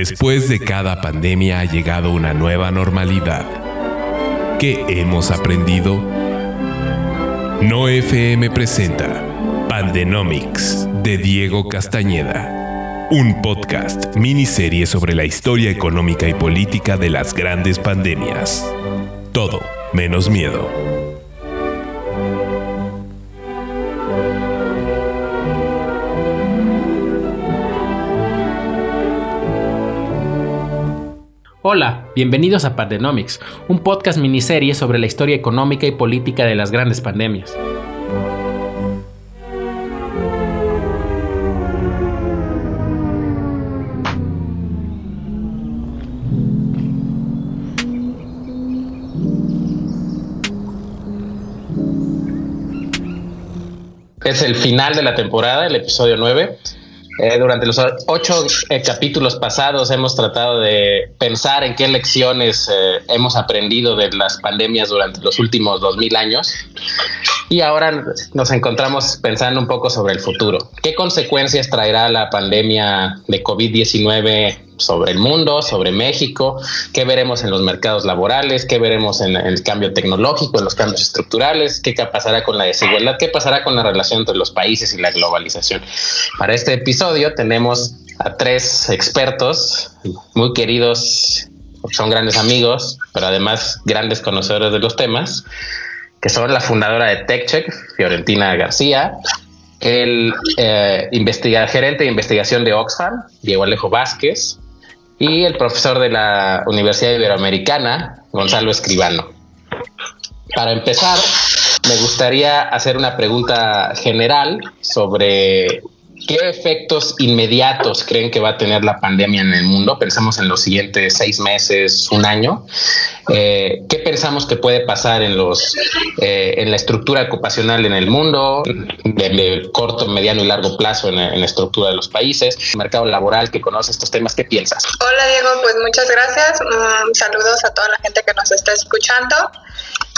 Después de cada pandemia ha llegado una nueva normalidad. ¿Qué hemos aprendido? No FM presenta Pandenomics de Diego Castañeda, un podcast miniserie sobre la historia económica y política de las grandes pandemias. Todo menos miedo. Hola, bienvenidos a Pandenomics, un podcast miniserie sobre la historia económica y política de las grandes pandemias. Es el final de la temporada, el episodio 9. Eh, durante los ocho eh, capítulos pasados hemos tratado de pensar en qué lecciones eh, hemos aprendido de las pandemias durante los últimos dos mil años y ahora nos encontramos pensando un poco sobre el futuro. ¿Qué consecuencias traerá la pandemia de COVID-19 sobre el mundo, sobre México, qué veremos en los mercados laborales, qué veremos en, el cambio tecnológico, en los cambios estructurales, qué pasará con la desigualdad, qué pasará con la relación entre los países y la globalización. Para este episodio tenemos a tres expertos muy queridos, son grandes amigos, pero además grandes conocedores de los temas, que son la fundadora de TechCheck, Fiorentina García, el eh, gerente de investigación de Oxfam, Diego Alejo Vázquez, y el profesor de la Universidad Iberoamericana, Gonzalo Escribano. Para empezar, me gustaría hacer una pregunta general sobre ¿Qué efectos inmediatos creen que va a tener la pandemia en el mundo? Pensamos en los siguientes seis meses, un año. Eh, ¿Qué pensamos que puede pasar en los eh, en la estructura ocupacional en el mundo, de, corto, mediano y largo plazo en, la estructura de los países, mercado laboral que conoce estos temas? ¿Qué piensas? Hola Diego, pues muchas gracias. Mm, saludos a toda la gente que nos está escuchando.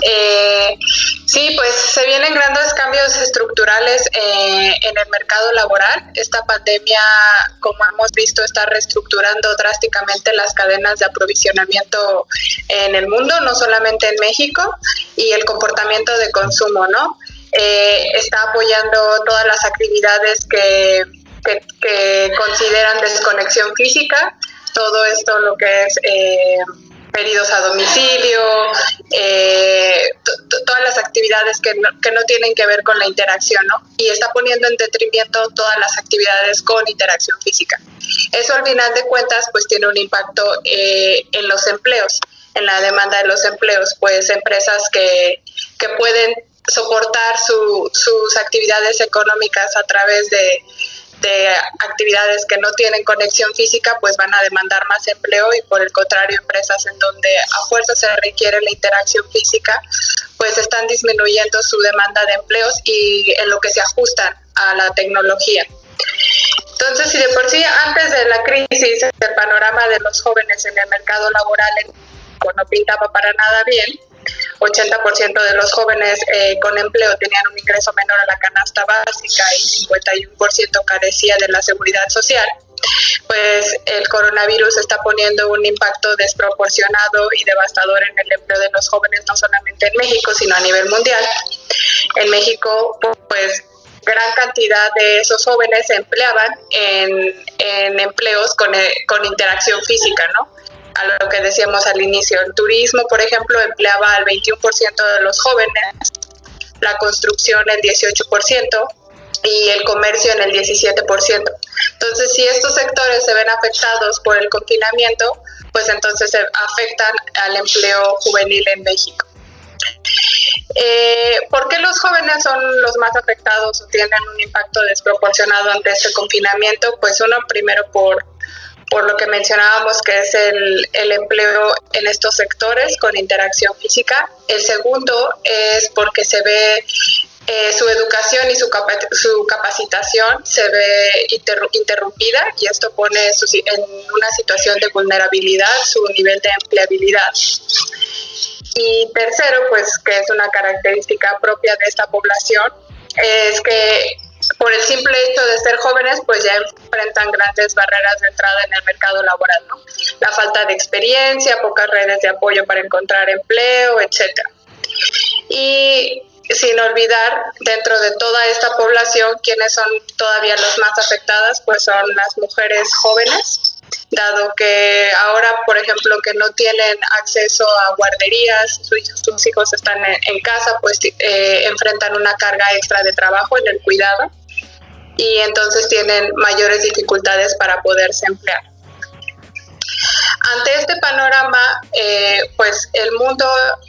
Eh, sí, pues se vienen grandes cambios estructurales eh, en el mercado laboral. Esta pandemia, como hemos visto, está reestructurando drásticamente las cadenas de aprovisionamiento en el mundo, no solamente en México, y el comportamiento de consumo, ¿no? Eh, está apoyando todas las actividades que, que, consideran desconexión física, todo esto lo que es eh, pedidos a domicilio, eh, todas las actividades que no, que no tienen que ver con la interacción, ¿no? Y está poniendo en detrimento todas las actividades con interacción física. Eso al final de cuentas pues tiene un impacto eh, en los empleos, en la demanda de los empleos, pues empresas que, que pueden soportar su, sus actividades económicas a través de de actividades que no tienen conexión física, pues van a demandar más empleo y por el contrario, empresas en donde a fuerza se requiere la interacción física, pues están disminuyendo su demanda de empleos y en lo que se ajustan a la tecnología. Entonces, si de por sí antes de la crisis el panorama de los jóvenes en el mercado laboral no pintaba para nada bien, 80% de los jóvenes eh, con empleo tenían un ingreso menor a la canasta básica y 51% carecía de la seguridad social, pues el coronavirus está poniendo un impacto desproporcionado y devastador en el empleo de los jóvenes, no solamente en México, sino a nivel mundial. En México, pues gran cantidad de esos jóvenes se empleaban en, en empleos con, eh, con interacción física, ¿no? A lo que decíamos al inicio. El turismo, por ejemplo, empleaba al 21% de los jóvenes, la construcción el 18% y el comercio en el 17%. Entonces, si estos sectores se ven afectados por el confinamiento, pues entonces se afectan al empleo juvenil en México. Eh, ¿Por qué los jóvenes son los más afectados o tienen un impacto desproporcionado ante este confinamiento? Pues uno, primero por por lo que mencionábamos que es el, el, empleo en estos sectores con interacción física. El segundo es porque se ve eh, su educación y su, su capacitación se ve interrumpida y esto pone en una situación de vulnerabilidad su nivel de empleabilidad. Y tercero, pues que es una característica propia de esta población, es que por el simple hecho de ser jóvenes, pues ya enfrentan grandes barreras de entrada en el mercado laboral, ¿no? La falta de experiencia, pocas redes de apoyo para encontrar empleo, etcétera. Y sin olvidar, dentro de toda esta población, quienes son todavía los más afectadas, pues son las mujeres jóvenes, dado que ahora, por ejemplo, que no tienen acceso a guarderías, sus, hijos están en, casa, pues eh, enfrentan una carga extra de trabajo en el cuidado y entonces tienen mayores dificultades para poderse emplear. Ante este panorama, eh, pues el mundo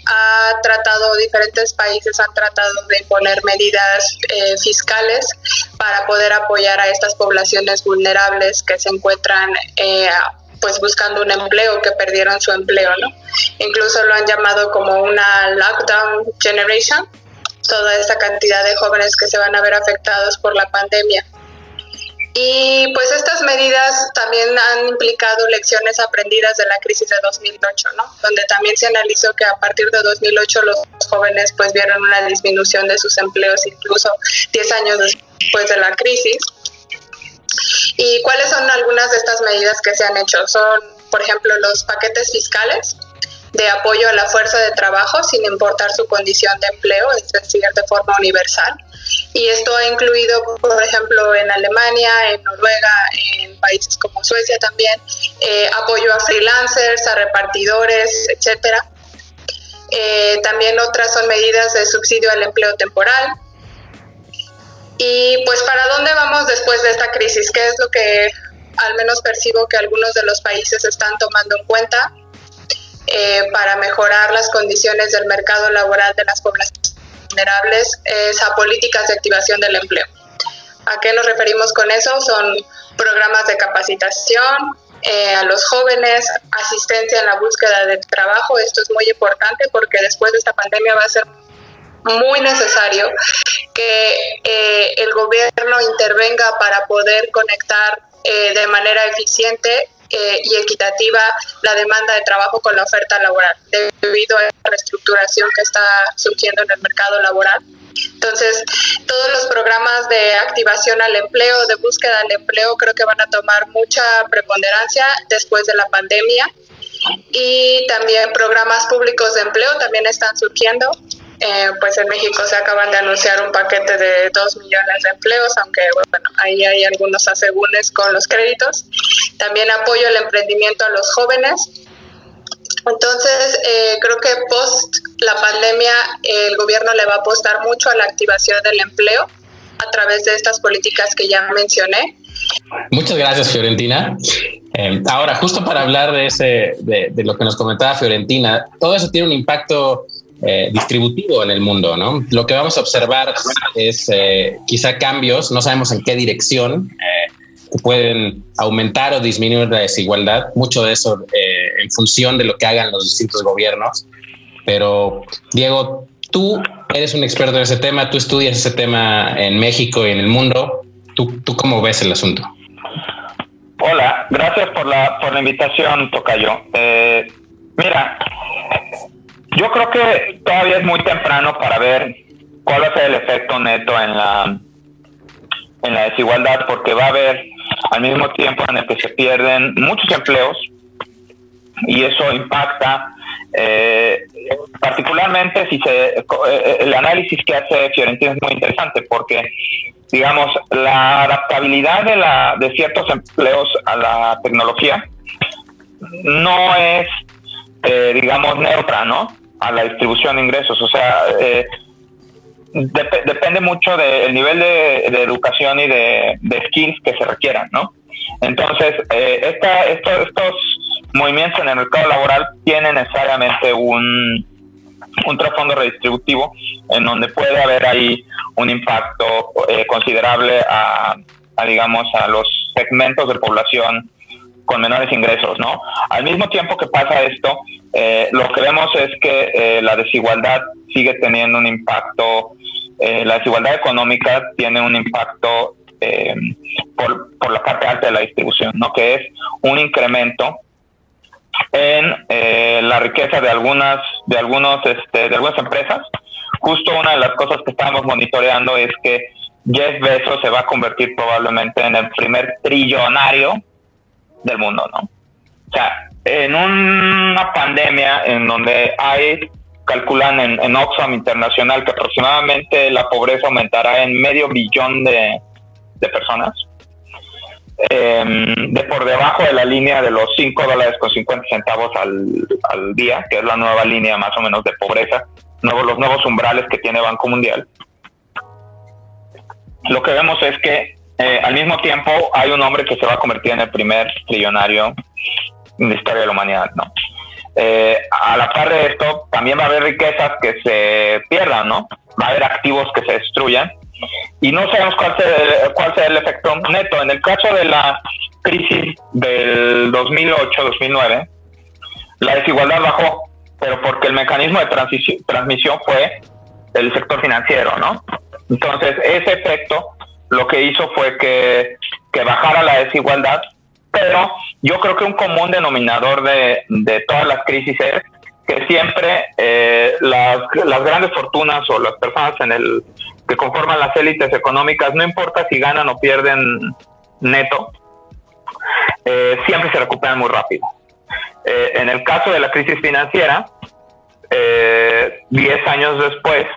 ha tratado, diferentes países han tratado de imponer medidas eh, fiscales para poder apoyar a estas poblaciones vulnerables que se encuentran eh, pues buscando un empleo, que perdieron su empleo, ¿no? Incluso lo han llamado como una lockdown generation, toda esta cantidad de jóvenes que se van a ver afectados por la pandemia. Y pues estas medidas también han implicado lecciones aprendidas de la crisis de 2008, ¿no? Donde también se analizó que a partir de 2008 los jóvenes pues vieron una disminución de sus empleos incluso 10 años después de la crisis. ¿Y cuáles son algunas de estas medidas que se han hecho? Son, por ejemplo, los paquetes fiscales de apoyo a la fuerza de trabajo sin importar su condición de empleo, es decir, de forma universal y esto ha incluido, por ejemplo, en Alemania, en Noruega, en países como Suecia también, eh, apoyo a freelancers, a repartidores, etcétera. Eh, también otras son medidas de subsidio al empleo temporal. Y pues, ¿para dónde vamos después de esta crisis? ¿Qué es lo que al menos percibo que algunos de los países están tomando en cuenta eh, para mejorar las condiciones del mercado laboral de las poblaciones vulnerables es a políticas de activación del empleo. ¿A qué nos referimos con eso? Son programas de capacitación eh, a los jóvenes, asistencia en la búsqueda de trabajo. Esto es muy importante porque después de esta pandemia va a ser muy necesario que eh, el gobierno intervenga para poder conectar eh, de manera eficiente eh, y equitativa la demanda de trabajo con la oferta laboral, debido a la reestructuración que está surgiendo en el mercado laboral. Entonces, todos los programas de activación al empleo, de búsqueda del empleo, creo que van a tomar mucha preponderancia después de la pandemia. Y también programas públicos de empleo también están surgiendo. Eh, pues en México se acaban de anunciar un paquete de 2 millones de empleos, aunque bueno, ahí hay algunos asegúnes con los créditos. También apoyo al emprendimiento a los jóvenes. Entonces, eh, creo que post la pandemia el gobierno le va a apostar mucho a la activación del empleo a través de estas políticas que ya mencioné. Muchas gracias, Fiorentina. Eh, ahora, justo para hablar de, ese, de, lo que nos comentaba Fiorentina, todo eso tiene un impacto eh, distributivo en el mundo, ¿no? Lo que vamos a observar es eh, quizá cambios, no sabemos en qué dirección, eh, pueden aumentar o disminuir la desigualdad, mucho de eso en función de lo que hagan los distintos gobiernos. Pero, Diego, tú eres un experto en ese tema, tú estudias ese tema en México y en el mundo. ¿Tú, tú cómo ves el asunto? Hola, gracias por la, por la invitación, Tocayo. mira, yo creo que todavía es muy temprano para ver cuál va a ser el efecto neto en la en la desigualdad, porque va a haber al mismo tiempo en el que se pierden muchos empleos y eso impacta eh, particularmente si se eh, el análisis que hace Fiorentina es muy interesante porque digamos la adaptabilidad de la de ciertos empleos a la tecnología no es eh, digamos neutra no a la distribución de ingresos. O sea, eh, depende mucho del nivel de, educación y de, skills que se requieran, ¿no? Entonces, eh, esta, estos movimientos en el mercado laboral tienen necesariamente un, un trasfondo redistributivo en donde puede haber ahí un impacto eh, considerable a, a, digamos, a los segmentos de población con menores ingresos, ¿no? Al mismo tiempo que pasa esto, eh, lo que vemos es que eh, la desigualdad sigue teniendo un impacto, eh, la desigualdad económica tiene un impacto por, por, la parte alta de la distribución, ¿no? Que es un incremento en la riqueza de algunas, de algunos, este, de algunas empresas. Justo una de las cosas que estamos monitoreando es que Jeff Bezos se va a convertir probablemente en el primer trillonario del mundo, ¿no? O sea, en una pandemia en donde hay, calculan en, en Oxfam Internacional que aproximadamente la pobreza aumentará en medio billón de, personas, em, de por debajo de la línea de los 5 dólares con 50 centavos al, al, día, que es la nueva línea más o menos de pobreza, nuevos, los nuevos umbrales que tiene Banco Mundial. Lo que vemos es que eh, al mismo tiempo hay un hombre que se va a convertir en el primer trillonario en la historia de la humanidad, ¿no? Eh, a la par de esto, también va a haber riquezas que se pierdan, ¿no? Va a haber activos que se destruyan y no sabemos cuál será, el efecto neto. En el caso de la crisis del 2008-2009, la desigualdad bajó, pero porque el mecanismo de transmisión fue el sector financiero, ¿no? Entonces, ese efecto lo que hizo fue que, bajara la desigualdad, pero yo creo que un común denominador de, todas las crisis es que siempre eh, las, grandes fortunas o las personas en el que conforman las élites económicas, no importa si ganan o pierden neto, eh, siempre se recuperan muy rápido. Eh, en el caso de la crisis financiera, 10 años después,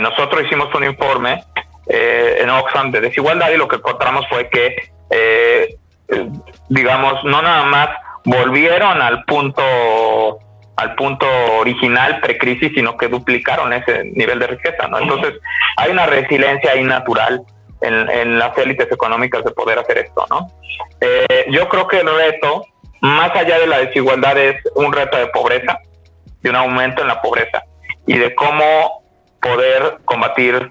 nosotros hicimos un informe eh, en Oxfam de desigualdad y lo que encontramos fue que, eh, digamos, no nada más volvieron al punto al punto original precrisis, sino que duplicaron ese nivel de riqueza, ¿no? Entonces, hay una resiliencia ahí natural en, en las élites económicas de poder hacer esto, ¿no? Eh, yo creo que el reto, más allá de la desigualdad, es un reto de pobreza, de un aumento en la pobreza y de cómo poder combatir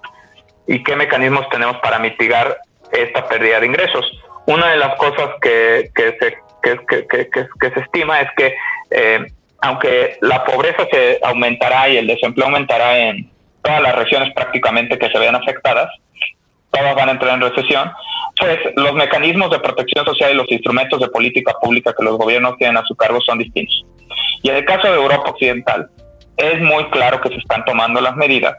y qué mecanismos tenemos para mitigar esta pérdida de ingresos. Una de las cosas que, que, se, que, que, que se estima es que eh, aunque la pobreza se aumentará y el desempleo aumentará en todas las regiones prácticamente que se vean afectadas, todas van a entrar en recesión, pues los mecanismos de protección social y los instrumentos de política pública que los gobiernos tienen a su cargo son distintos. Y en el caso de Europa Occidental, es muy claro que se están tomando las medidas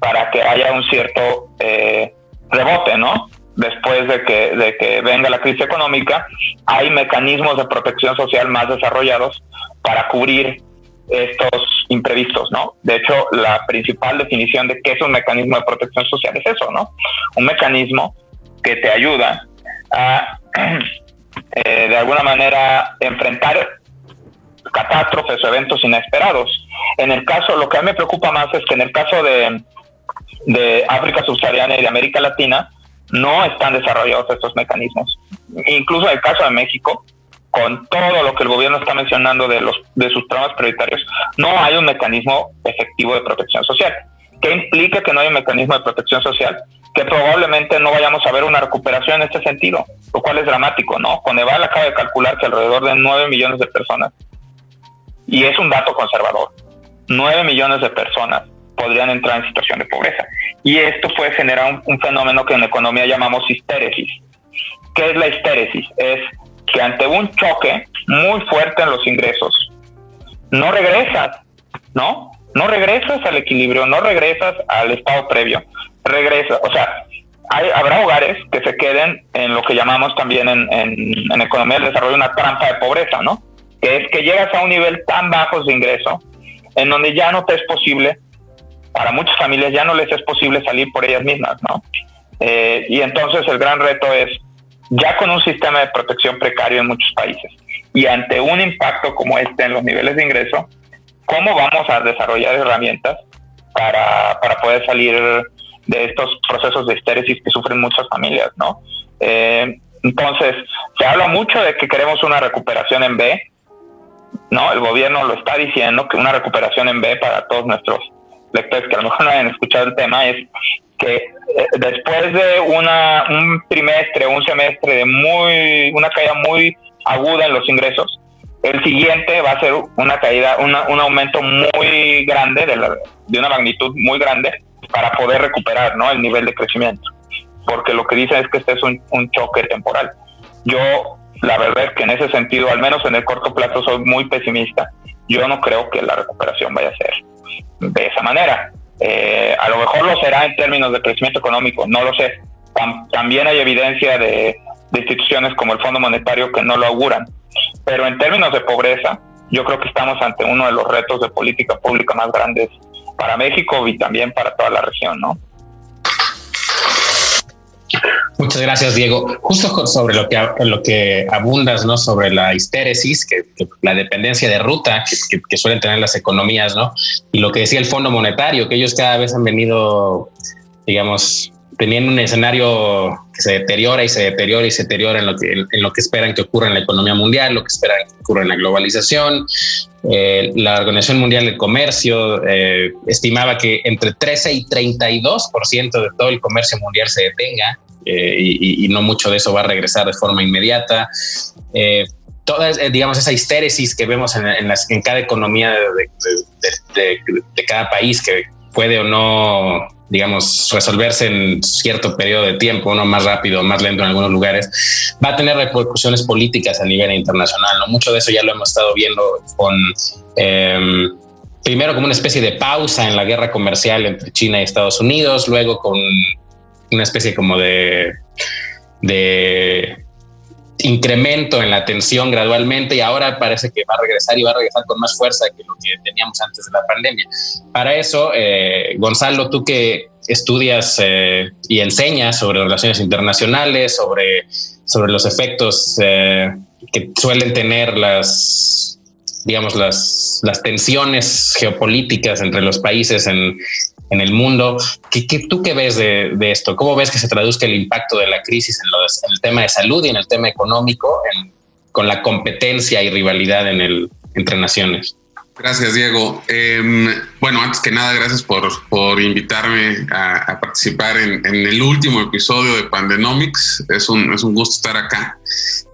para que haya un cierto eh, rebote, ¿no? Después de que, de que venga la crisis económica, hay mecanismos de protección social más desarrollados para cubrir estos imprevistos, ¿no? De hecho, la principal definición de qué es un mecanismo de protección social es eso, ¿no? Un mecanismo que te ayuda a, eh, de alguna manera, enfrentar catástrofes o eventos inesperados. En el caso, lo que a mí me preocupa más es que en el caso de, de África subsahariana y de América Latina, no están desarrollados estos mecanismos. Incluso en el caso de México, con todo lo que el gobierno está mencionando de, los, de sus programas prioritarios, no hay un mecanismo efectivo de protección social. ¿Qué implica que no hay un mecanismo de protección social? Que probablemente no vayamos a ver una recuperación en este sentido, lo cual es dramático, ¿no? Coneval acaba de calcular que alrededor de 9 millones de personas, y es un dato conservador, 9 millones de personas podrían entrar en situación de pobreza. Y esto puede generar un, fenómeno que en economía llamamos histéresis. ¿Qué es la histéresis? Es que ante un choque muy fuerte en los ingresos, no regresas, ¿no? No regresas al equilibrio, no regresas al estado previo, regresas, o sea, hay, habrá hogares que se queden en lo que llamamos también en, en, en economía del desarrollo una trampa de pobreza, ¿no? Que es que llegas a un nivel tan bajo de ingreso en donde ya no te es posible para muchas familias ya no les es posible salir por ellas mismas, ¿no? Eh, y entonces el gran reto es, ya con un sistema de protección precario en muchos países y ante un impacto como este en los niveles de ingreso, ¿cómo vamos a desarrollar herramientas para, para poder salir de estos procesos de estéresis que sufren muchas familias, ¿no? Eh, entonces, se habla mucho de que queremos una recuperación en B, ¿no? El gobierno lo está diciendo, que una recuperación en B para todos nuestros lectores que a lo mejor no hayan escuchado el tema, es que eh, después de una, un trimestre, un semestre de muy, una caída muy aguda en los ingresos, el siguiente va a ser una caída, un aumento muy grande, de, de una magnitud muy grande, para poder recuperar ¿no? el nivel de crecimiento. Porque lo que dicen es que este es un, un choque temporal. Yo, la verdad es que en ese sentido, al menos en el corto plazo, soy muy pesimista. Yo no creo que la recuperación vaya a ser de esa manera. Eh, a lo mejor lo será en términos de crecimiento económico, no lo sé. también hay evidencia de, de instituciones como el Fondo Monetario que no lo auguran. Pero en términos de pobreza, yo creo que estamos ante uno de los retos de política pública más grandes para México y también para toda la región, ¿no? Muchas gracias, Diego. Justo sobre lo que, lo que abundas, ¿no? Sobre la histéresis, que, la dependencia de ruta que, suelen tener las economías, ¿no? Y lo que decía el Fondo Monetario, que ellos cada vez han venido, digamos, teniendo un escenario que se deteriora y se deteriora y se deteriora en lo que, en lo que esperan que ocurra en la economía mundial, lo que esperan que ocurra en la globalización. Eh, la Organización Mundial del Comercio eh, estimaba que entre 13 y 32% de todo el comercio mundial se detenga eh, y, no mucho de eso va a regresar de forma inmediata. toda, digamos, esa histéresis que vemos en, cada economía de cada país que puede o no digamos, resolverse en cierto periodo de tiempo, uno más rápido, más lento en algunos lugares, va a tener repercusiones políticas a nivel internacional. ¿no? Mucho de eso ya lo hemos estado viendo con, em, primero como una especie de pausa en la guerra comercial entre China y Estados Unidos, luego con una especie como de incremento en la tensión gradualmente y ahora parece que va a regresar y va a regresar con más fuerza que lo que teníamos antes de la pandemia. Para eso, eh, Gonzalo, tú que estudias eh, y enseñas sobre relaciones internacionales, sobre, sobre los efectos eh, que suelen tener las, digamos, las, las tensiones geopolíticas entre los países en, en el mundo. ¿Qué, tú qué ves de, esto? ¿Cómo ves que se traduzca el impacto de la crisis en, el tema de salud y en el tema económico con la competencia y rivalidad en el, entre naciones? Gracias, Diego. Em, bueno, antes que nada, gracias por, por invitarme a, participar en, el último episodio de Pandenomics. Es un, es un gusto estar acá.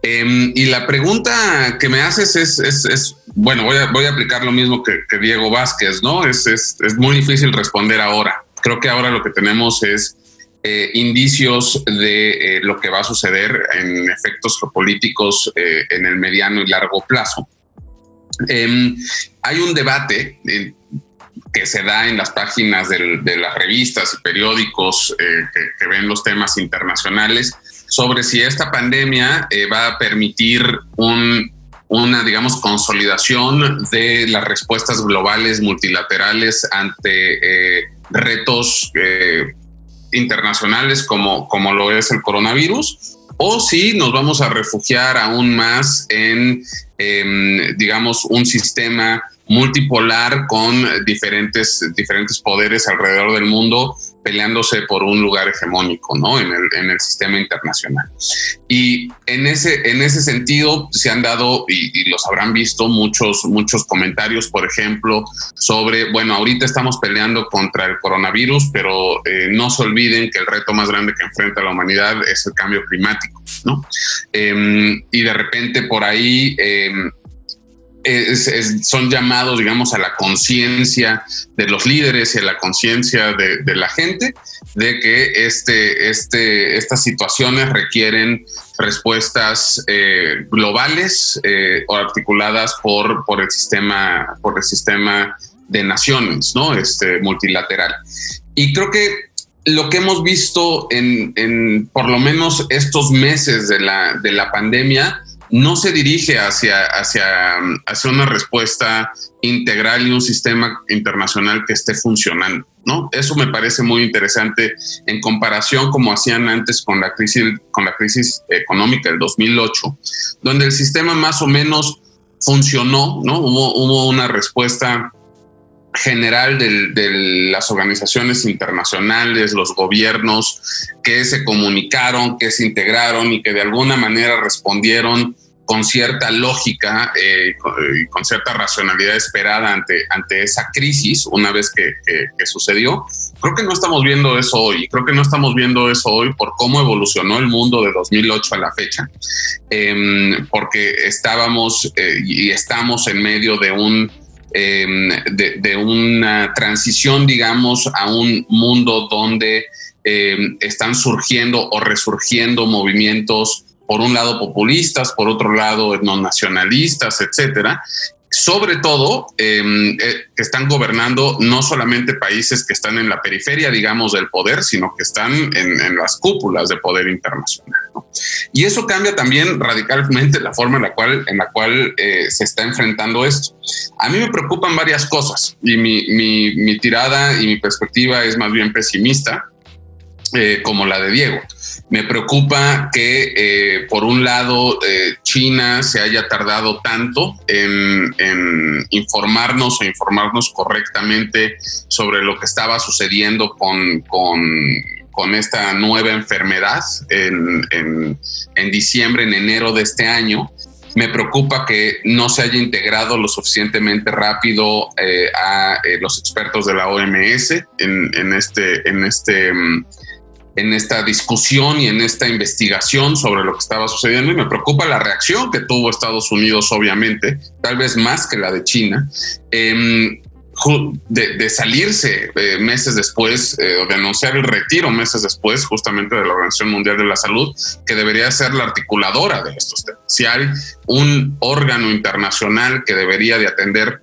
Em, y la pregunta que me haces es, es, bueno, voy a, aplicar lo mismo que, Diego Vázquez, ¿no? Es, es, es, muy difícil responder ahora. Creo que ahora lo que tenemos es eh, indicios de eh, lo que va a suceder en efectos geopolíticos eh, en el mediano y largo plazo. Em, hay un debate que se da en las páginas de las revistas y periódicos que, ven los temas internacionales sobre si esta pandemia va a permitir un, una, digamos, consolidación de las respuestas globales multilaterales ante eh, retos eh, internacionales como, como lo es el coronavirus, o si nos vamos a refugiar aún más en, digamos, un sistema multipolar con diferentes, diferentes poderes alrededor del mundo peleándose por un lugar hegemónico ¿no? en, el, en el sistema internacional. Y en ese, en ese sentido se han dado, y, los habrán visto, muchos, muchos comentarios, por ejemplo, sobre, bueno, ahorita estamos peleando contra el coronavirus, pero eh, no se olviden que el reto más grande que enfrenta la humanidad es el cambio climático, ¿no? Em, y de repente por ahí... Son llamados, digamos, a la conciencia de los líderes y a la conciencia de, la gente de que este, este, estas situaciones requieren respuestas eh, globales eh, o articuladas por, por, el sistema, por el sistema de naciones, ¿no? Este multilateral. Y creo que lo que hemos visto en, en por lo menos estos meses de la, de la pandemia no se dirige hacia, hacia, hacia una respuesta integral y un sistema internacional que esté funcionando. ¿no? Eso me parece muy interesante en comparación como hacían antes con la crisis, con la crisis económica del 2008, donde el sistema más o menos funcionó, ¿no? Hubo, hubo una respuesta general de las organizaciones internacionales, los gobiernos que se comunicaron, que se integraron y que de alguna manera respondieron con cierta lógica eh, y con, cierta racionalidad esperada ante, ante esa crisis una vez que, sucedió. Creo que no estamos viendo eso hoy, creo que no estamos viendo eso hoy por cómo evolucionó el mundo de 2008 a la fecha, em, porque estábamos eh, y estamos en medio de un Em, de, una transición, digamos, a un mundo donde em, están surgiendo o resurgiendo movimientos, por un lado populistas, por otro lado no nacionalistas, etcétera, sobre todo em, eh, que están gobernando no solamente países que están en la periferia, digamos, del poder, sino que están en, las cúpulas de poder internacional. Y eso cambia también radicalmente la forma en la cual, en la cual eh, se está enfrentando esto. A mí me preocupan varias cosas y mi, mi tirada y mi perspectiva es más bien pesimista eh, como la de Diego. Me preocupa que, eh, por un lado, eh, China se haya tardado tanto en, informarnos o informarnos correctamente sobre lo que estaba sucediendo con, con, esta nueva enfermedad en, en, diciembre, en enero de este año. Me preocupa que no se haya integrado lo suficientemente rápido a los expertos de la OMS en, en este, en este mm, en esta discusión y en esta investigación sobre lo que estaba sucediendo y me preocupa la reacción que tuvo Estados Unidos, obviamente, tal vez más que la de China, em, de, salirse eh, meses después eh, o de anunciar el retiro meses después justamente de la Organización Mundial de la Salud, que debería ser la articuladora de estos temas. Si hay un órgano internacional que debería de atender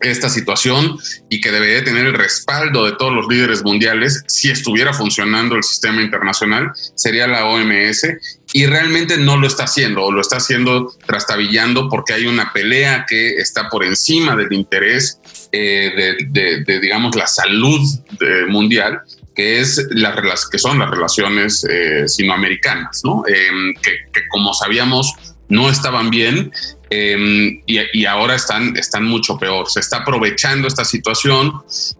esta situación y que debería tener el respaldo de todos los líderes mundiales si estuviera funcionando el sistema internacional, sería la OMS y realmente no lo está haciendo o lo está haciendo trastabillando porque hay una pelea que está por encima del interés eh, de, digamos, la salud eh, mundial que es las que son las relaciones eh, sinoamericanas, ¿no? Em, que, como sabíamos no estaban bien Em, y, ahora están, están mucho peor. Se está aprovechando esta situación,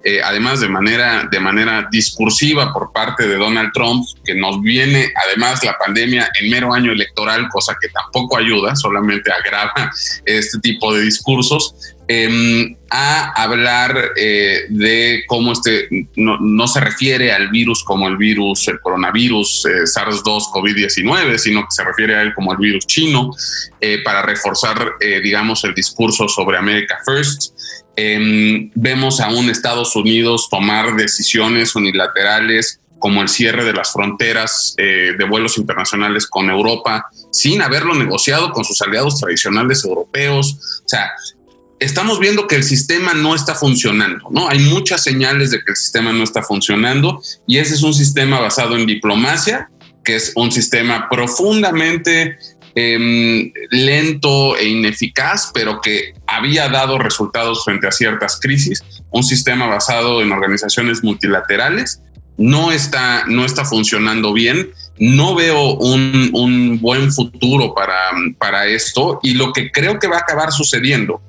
eh, además de manera, de manera discursiva por parte de Donald Trump, que nos viene además la pandemia en mero año electoral, cosa que tampoco ayuda, solamente agrava este tipo de discursos. Em, a hablar eh, de cómo este no, se refiere al virus como el virus, el coronavirus eh, SARS-2 COVID-19, sino que se refiere a él como el virus chino, eh, para reforzar, digamos, el discurso sobre America First. Em, vemos a un Estados Unidos tomar decisiones unilaterales como el cierre de las fronteras de vuelos internacionales con Europa, sin haberlo negociado con sus aliados tradicionales europeos. O sea, estamos viendo que el sistema no está funcionando, ¿no? Hay muchas señales de que el sistema no está funcionando y ese es un sistema basado en diplomacia, que es un sistema profundamente em, lento e ineficaz, pero que había dado resultados frente a ciertas crisis, un sistema basado en organizaciones multilaterales, no está, no está funcionando bien. No veo un, un buen futuro para, para esto y lo que creo que va a acabar sucediendo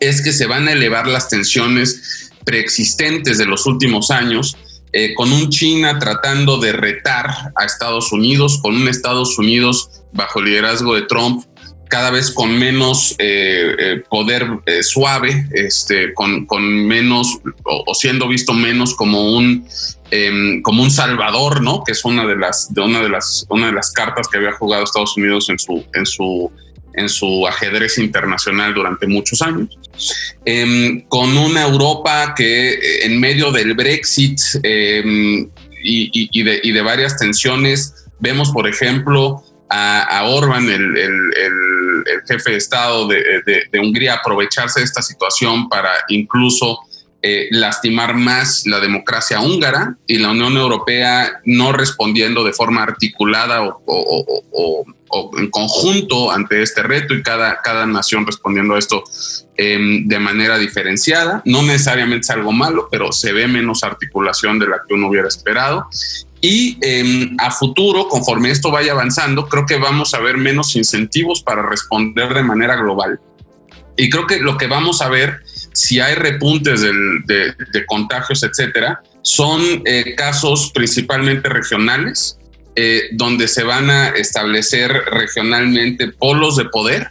es que se van a elevar las tensiones preexistentes de los últimos años, eh, con un China tratando de retar a Estados Unidos, con un Estados Unidos bajo el liderazgo de Trump cada vez con menos eh, eh, poder suave, este, con, menos o, siendo visto menos como un em, como un salvador, ¿no? Que es una de las de una de las una de las cartas que había jugado Estados Unidos en su en su en su ajedrez internacional durante muchos años, em, con una Europa que eh, en medio del Brexit em, y, de, varias tensiones, vemos, por ejemplo, a, Orban, el, jefe de Estado de, Hungría, aprovecharse de esta situación para incluso eh, lastimar más la democracia húngara y la Unión Europea no respondiendo de forma articulada o, en conjunto ante este reto y cada, cada nación respondiendo a esto em, de manera diferenciada. No necesariamente es algo malo, pero se ve menos articulación de la que uno hubiera esperado. Y em, a futuro, conforme esto vaya avanzando, creo que vamos a ver menos incentivos para responder de manera global. Y creo que lo que vamos a ver, si hay repuntes de, contagios, etcétera, son eh, casos principalmente regionales, eh, donde se van a establecer regionalmente polos de poder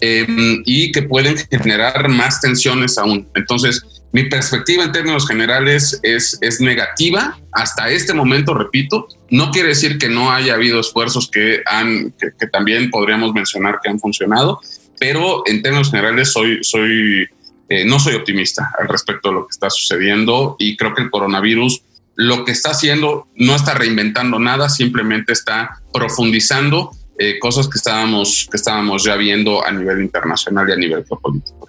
em, y que pueden generar más tensiones aún. Entonces, mi perspectiva en términos generales es, es negativa. Hasta este momento, repito, no quiere decir que no haya habido esfuerzos que, han, que, también podríamos mencionar que han funcionado, pero en términos generales soy, soy, eh, no soy optimista al respecto de lo que está sucediendo y creo que el coronavirus lo que está haciendo no está reinventando nada, simplemente está profundizando eh, cosas que estábamos, que estábamos ya viendo a nivel internacional y a nivel geopolítico.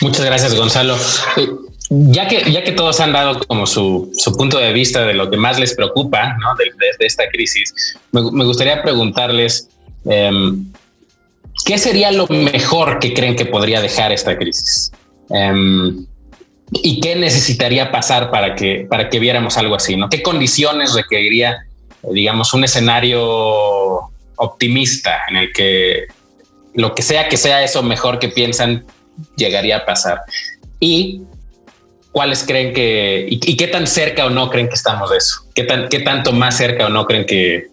Muchas gracias, Gonzalo. Eh, ya que, ya que todos han dado como su, su punto de vista de lo que más les preocupa ¿no? de, esta crisis, me, me gustaría preguntarles em, qué sería lo mejor que creen que podría dejar esta crisis em, y qué necesitaría pasar para que, para que viéramos algo así, ¿no? ¿Qué condiciones requeriría, digamos, un escenario optimista en el que lo que sea que sea eso mejor que piensan llegaría a pasar? Y cuáles creen que y, qué tan cerca o no creen que estamos de eso, qué tan qué tanto más cerca o no creen que,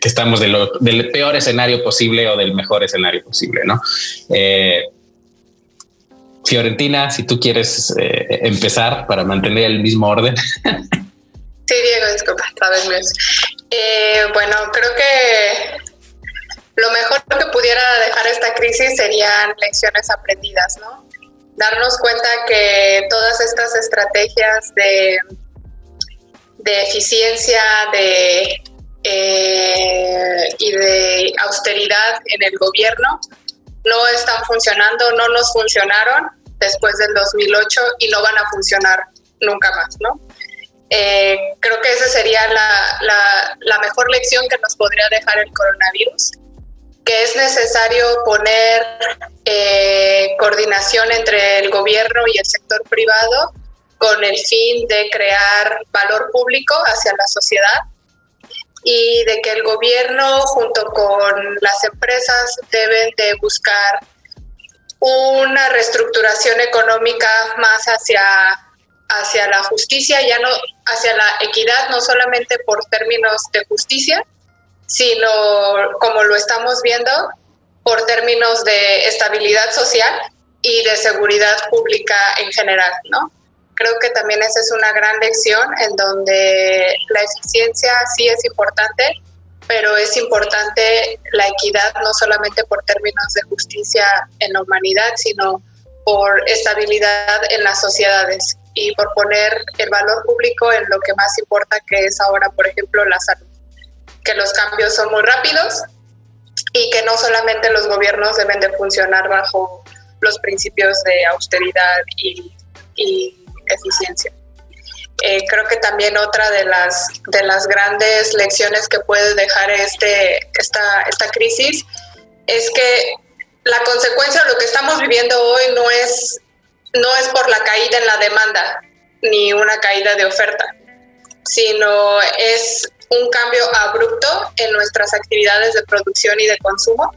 que, estamos del peor escenario posible o del mejor escenario posible, ¿no? Eh, Fiorentina, si tú quieres eh, empezar para mantener el mismo orden. Sí, Diego, disculpa, sabes eh, bueno, creo que lo mejor que pudiera dejar esta crisis serían lecciones aprendidas, ¿no? darnos cuenta que todas estas estrategias de, de eficiencia de, eh, y de austeridad en el gobierno no están funcionando, no nos funcionaron después del 2008 y no van a funcionar nunca más, ¿no? Eh, creo que esa sería la, la, la mejor lección que nos podría dejar el coronavirus que es necesario poner eh, coordinación entre el gobierno y el sector privado con el fin de crear valor público hacia la sociedad y de que el gobierno junto con las empresas deben de buscar una reestructuración económica más hacia, hacia la justicia, ya no hacia la equidad, no solamente por términos de justicia, sino como lo estamos viendo por términos de estabilidad social y de seguridad pública en general, ¿no? Creo que también esa es una gran lección en donde la eficiencia sí es importante, pero es importante la equidad no solamente por términos de justicia en la humanidad, sino por estabilidad en las sociedades y por poner el valor público en lo que más importa, que es ahora, por ejemplo, la salud. Que los cambios son muy rápidos y que no solamente los gobiernos deben de funcionar bajo los principios de austeridad y, eficiencia. Eh, creo que también otra de las, de las grandes lecciones que puede dejar este, esta, esta crisis es que la consecuencia de lo que estamos viviendo hoy no es, no es por la caída en la demanda ni una caída de oferta, sino es un cambio abrupto en nuestras actividades de producción y de consumo.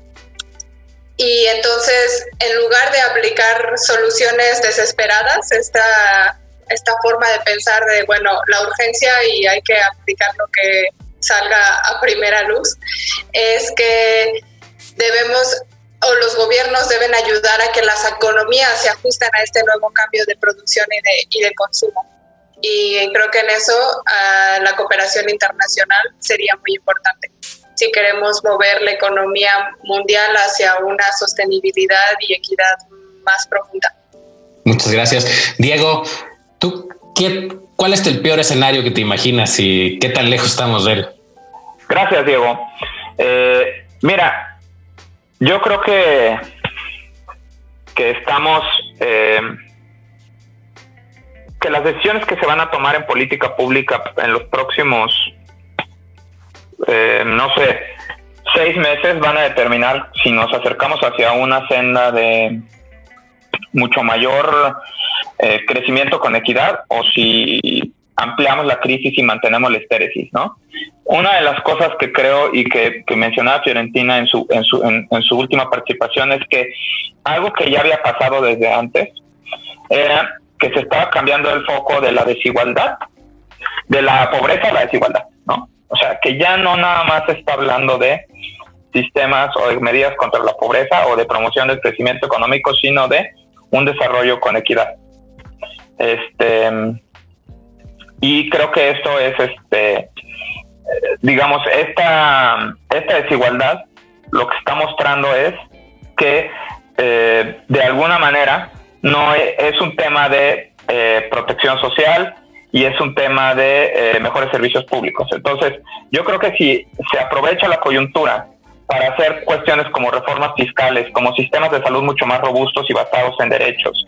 Y entonces, en lugar de aplicar soluciones desesperadas, esta, esta forma de pensar de, bueno, la urgencia y hay que aplicar lo que salga a primera luz, es que debemos o los gobiernos deben ayudar a que las economías se ajusten a este nuevo cambio de producción y de, y de consumo. Y creo que en eso uh, la cooperación internacional sería muy importante si queremos mover la economía mundial hacia una sostenibilidad y equidad más profunda. Muchas gracias. Diego, ¿tú qué, cuál es el peor escenario que te imaginas y qué tan lejos estamos de él? Gracias, Diego. Eh, mira, yo creo que, que estamos... Eh, que las decisiones que se van a tomar en política pública en los próximos, eh, no sé, seis meses van a determinar si nos acercamos hacia una senda de mucho mayor eh, crecimiento con equidad o si ampliamos la crisis y mantenemos la estéresis, ¿no? Una de las cosas que creo y que, mencionaba Fiorentina en su, en, su, en su última participación es que algo que ya había pasado desde antes era que se estaba cambiando el foco de la desigualdad, de la pobreza a la desigualdad, ¿no? O sea, que ya no nada más está hablando de sistemas o de medidas contra la pobreza o de promoción del crecimiento económico, sino de un desarrollo con equidad. Este, y creo que esto es, este, digamos, esta, esta desigualdad lo que está mostrando es que eh, de alguna manera no e, es un tema de eh, protección social, y es un tema de eh, mejores servicios públicos. Entonces, yo creo que si se aprovecha la coyuntura para hacer cuestiones como reformas fiscales, como sistemas de salud mucho más robustos y basados en derechos,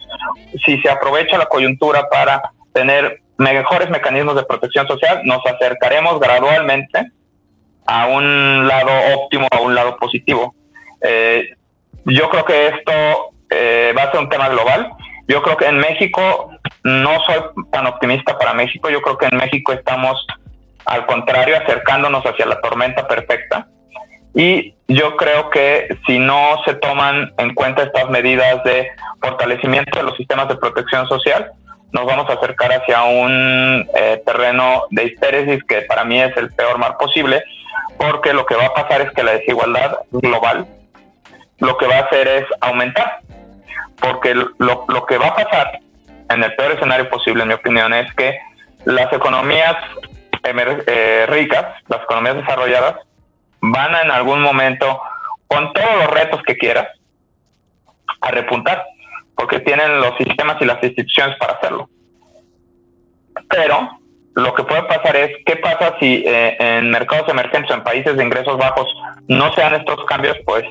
si se aprovecha la coyuntura para tener mejores mecanismos de protección social, nos acercaremos gradualmente a un lado óptimo, a un lado positivo. Eh, yo creo que esto eh, va a ser un tema global. Yo creo que en México no soy tan optimista para México. Yo creo que en México estamos, al contrario, acercándonos hacia la tormenta perfecta. Y yo creo que si no se toman en cuenta estas medidas de fortalecimiento de los sistemas de protección social, nos vamos a acercar hacia un eh, terreno de hipéresis que para mí es el peor mal posible, porque lo que va a pasar es que la desigualdad global lo que va a hacer es aumentar, porque lo, lo que va a pasar en el peor escenario posible, en mi opinión, es que las economías eh, ricas, las economías desarrolladas, van a en algún momento, con todos los retos que quieras, a repuntar, porque tienen los sistemas y las instituciones para hacerlo. Pero lo que puede pasar es, ¿qué pasa si eh, en mercados emergentes en países de ingresos bajos no se dan estos cambios? Pues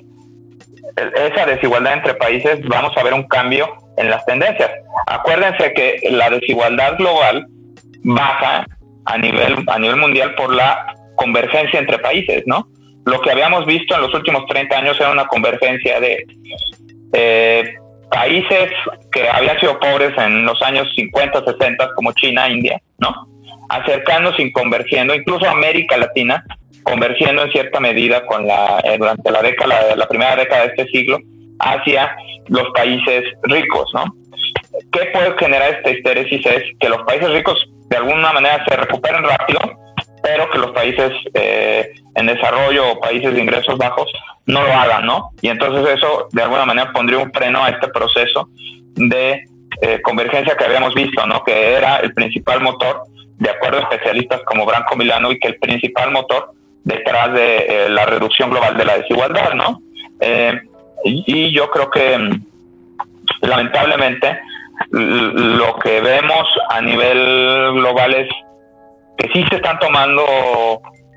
esa desigualdad entre países, vamos a ver un cambio en las tendencias. Acuérdense que la desigualdad global baja a nivel, a nivel mundial por la convergencia entre países, ¿no? Lo que habíamos visto en los últimos 30 años era una convergencia de eh, países que habían sido pobres en los años 50, 60, como China, India, ¿no? Acercándose y convergiendo, incluso América Latina, convergiendo en cierta medida con la, eh, durante la década, la primera década de este siglo, hacia los países ricos, ¿no? ¿Qué puede generar esta histéresis? Es que los países ricos de alguna manera se recuperen rápido, pero que los países eh, en desarrollo o países de ingresos bajos no lo hagan, ¿no? Y entonces eso de alguna manera pondría un freno a este proceso de eh, convergencia que habíamos visto, ¿no? Que era el principal motor, de acuerdo a especialistas como Branco Milano, y que el principal motor detrás de eh, la reducción global de la desigualdad, ¿no? y yo creo que lamentablemente lo que vemos a nivel global es que sí se están tomando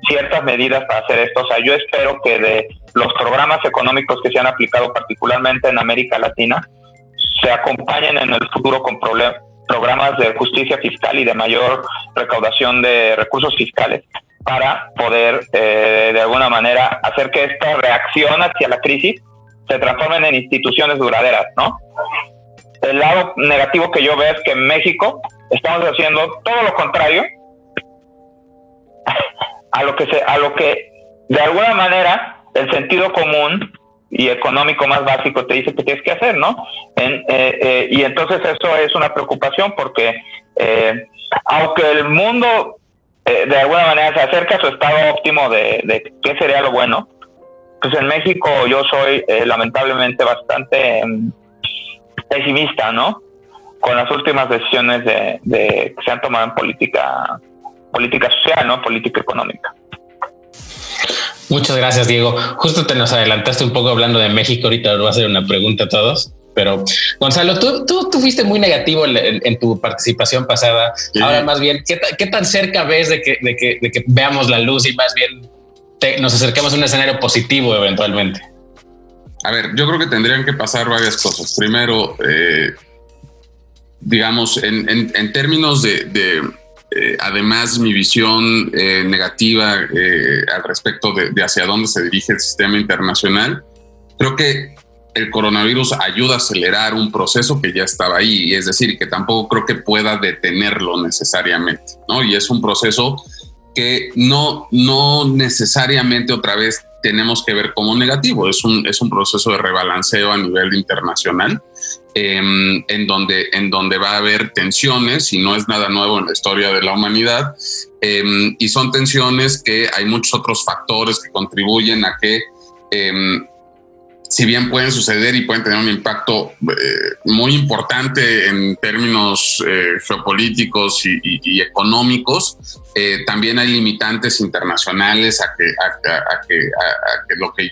ciertas medidas para hacer esto. O sea, yo espero que de los programas económicos que se han aplicado particularmente en América Latina se acompañen en el futuro con programas de justicia fiscal y de mayor recaudación de recursos fiscales para poder eh, de alguna manera hacer que esta reacción hacia la crisis se transformen en instituciones duraderas, ¿no? El lado negativo que yo veo es que en México estamos haciendo todo lo contrario a lo que se, a lo que de alguna manera el sentido común y económico más básico te dice que tienes que hacer, ¿no? En, eh, eh, y entonces eso es una preocupación porque eh, aunque el mundo de alguna manera se acerca a su estado óptimo de, de qué sería lo bueno, pues en México yo soy eh, lamentablemente bastante em, pesimista, ¿no? Con las últimas decisiones de, que se han tomado en política, política social, ¿no? Política económica. Muchas gracias, Diego. Justo te nos adelantaste un poco hablando de México. Ahorita voy a hacer una pregunta a todos. Pero, Gonzalo, tú, tú, fuiste muy negativo en, tu participación pasada. Ahora, más bien, ¿qué, tan cerca ves de que, de que, de que veamos la luz y más bien nos acerquemos a un escenario positivo eventualmente? A ver, yo creo que tendrían que pasar varias cosas. Primero, eh, digamos, en, términos de, eh, además, mi visión eh, negativa al respecto de, hacia dónde se dirige el sistema internacional, creo que el coronavirus ayuda a acelerar un proceso que ya estaba ahí, es decir, que tampoco creo que pueda detenerlo necesariamente, ¿no? Y es un proceso que no, no necesariamente otra vez tenemos que ver como negativo, es un, es un proceso de rebalanceo a nivel internacional, em, en, donde, en donde va a haber tensiones, y no es nada nuevo en la historia de la humanidad, em, y son tensiones que hay muchos otros factores que contribuyen a que em, si bien pueden suceder y pueden tener un impacto eh, muy importante en términos eh, geopolíticos y, económicos, eh, también hay limitantes internacionales a que, lo que,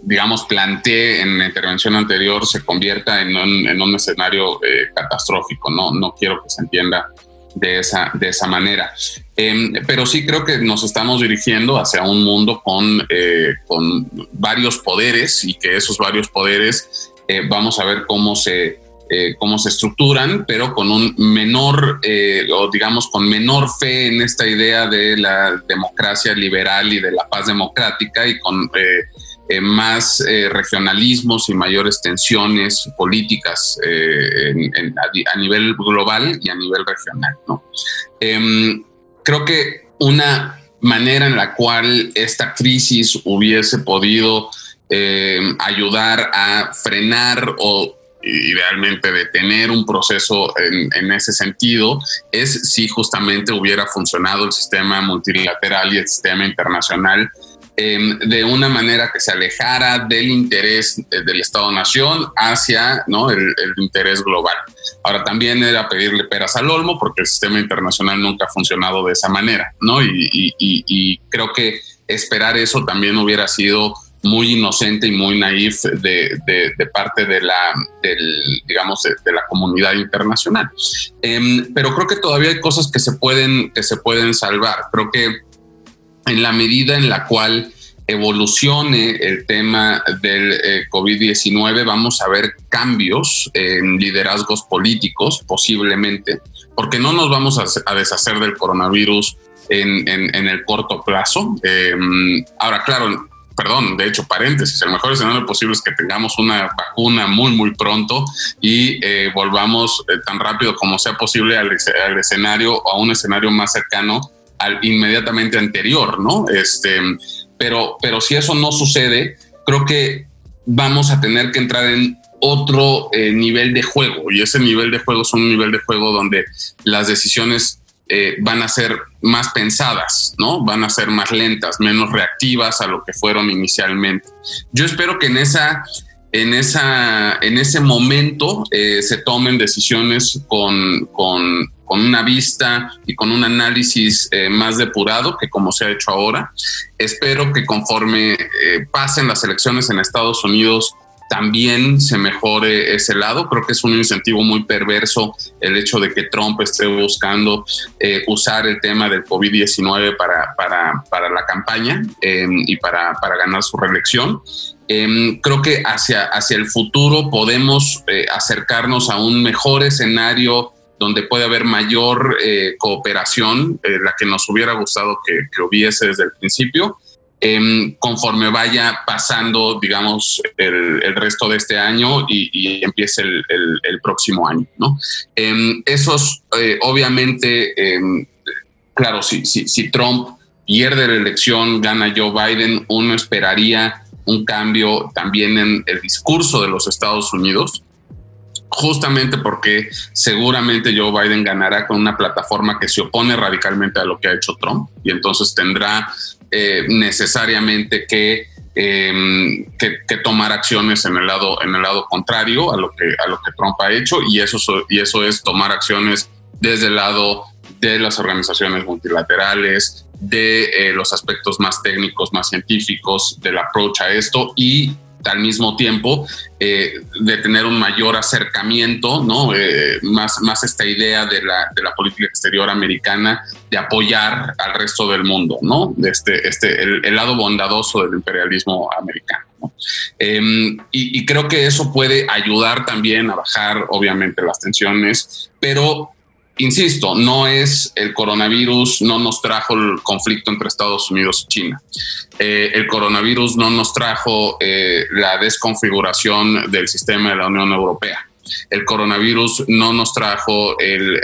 digamos, planteé en la intervención anterior se convierta en un, escenario catastrófico. No, no quiero que se entienda de esa, de esa manera. Em, pero sí creo que nos estamos dirigiendo hacia un mundo con, eh, con varios poderes y que esos varios poderes eh, vamos a ver cómo se, eh, cómo se estructuran, pero con un menor, o digamos, con menor fe en esta idea de la democracia liberal y de la paz democrática y con más regionalismos y mayores tensiones políticas a, nivel global y a nivel regional. Em, creo que una manera en la cual esta crisis hubiese podido eh, ayudar a frenar o idealmente detener un proceso en, ese sentido es si justamente hubiera funcionado el sistema multilateral y el sistema internacional Em, de una manera que se alejara del interés del Estado-Nación hacia ¿no? el, interés global. Ahora también era pedirle peras al olmo porque el sistema internacional nunca ha funcionado de esa manera, ¿no? Y, creo que esperar eso también hubiera sido muy inocente y muy naif de, parte de la, digamos, de, la comunidad internacional. Em, pero creo que todavía hay cosas que se pueden, que se pueden salvar. Creo que en la medida en la cual evolucione el tema del eh, COVID-19, vamos a ver cambios en liderazgos políticos, posiblemente, porque no nos vamos a, deshacer del coronavirus en, el corto plazo. Em, ahora, claro, perdón, de hecho, paréntesis, el mejor escenario posible es que tengamos una vacuna muy, muy pronto y eh, volvamos eh, tan rápido como sea posible al, al escenario o a un escenario más cercano al inmediatamente anterior, ¿no? Este, pero, pero si eso no sucede, creo que vamos a tener que entrar en otro eh, nivel de juego y ese nivel de juego es un nivel de juego donde las decisiones eh, van a ser más pensadas, ¿no? Van a ser más lentas, menos reactivas a lo que fueron inicialmente. Yo espero que en esa en, esa, en ese momento eh, se tomen decisiones con, con, con, una vista y con un análisis eh, más depurado que como se ha hecho ahora. Espero que conforme eh, pasen las elecciones en Estados Unidos también se mejore ese lado. Creo que es un incentivo muy perverso el hecho de que Trump esté buscando usar el tema del COVID-19 para, para, para, la campaña y para, para ganar su reelección. Em, creo que hacia, hacia el futuro podemos eh, acercarnos a un mejor escenario donde puede haber mayor eh, cooperación, eh, la que nos hubiera gustado que, hubiese desde el principio, em, conforme vaya pasando, digamos, el, resto de este año y, empiece el, próximo año. ¿no? Em, esos, obviamente, claro, si, si Trump pierde la elección, gana Joe Biden, uno esperaría un cambio también en el discurso de los Estados Unidos, justamente porque seguramente Joe Biden ganará con una plataforma que se opone radicalmente a lo que ha hecho Trump y entonces tendrá eh, necesariamente em, que, que, tomar acciones en el lado en el lado contrario a lo que a lo que Trump ha hecho y eso y eso es tomar acciones desde el lado de las organizaciones multilaterales, de eh, los aspectos más técnicos, más científicos del approach a esto y al mismo tiempo eh, de tener un mayor acercamiento, ¿no? Eh, más, más esta idea de la, de la, política exterior americana de apoyar al resto del mundo, ¿no? Este, este, el, lado bondadoso del imperialismo americano. Em, y, y creo que eso puede ayudar también a bajar, obviamente, las tensiones, pero insisto, no es el coronavirus, no nos trajo el conflicto entre Estados Unidos y China. Eh, el coronavirus no nos trajo eh, la desconfiguración del sistema de la Unión Europea. El coronavirus no nos trajo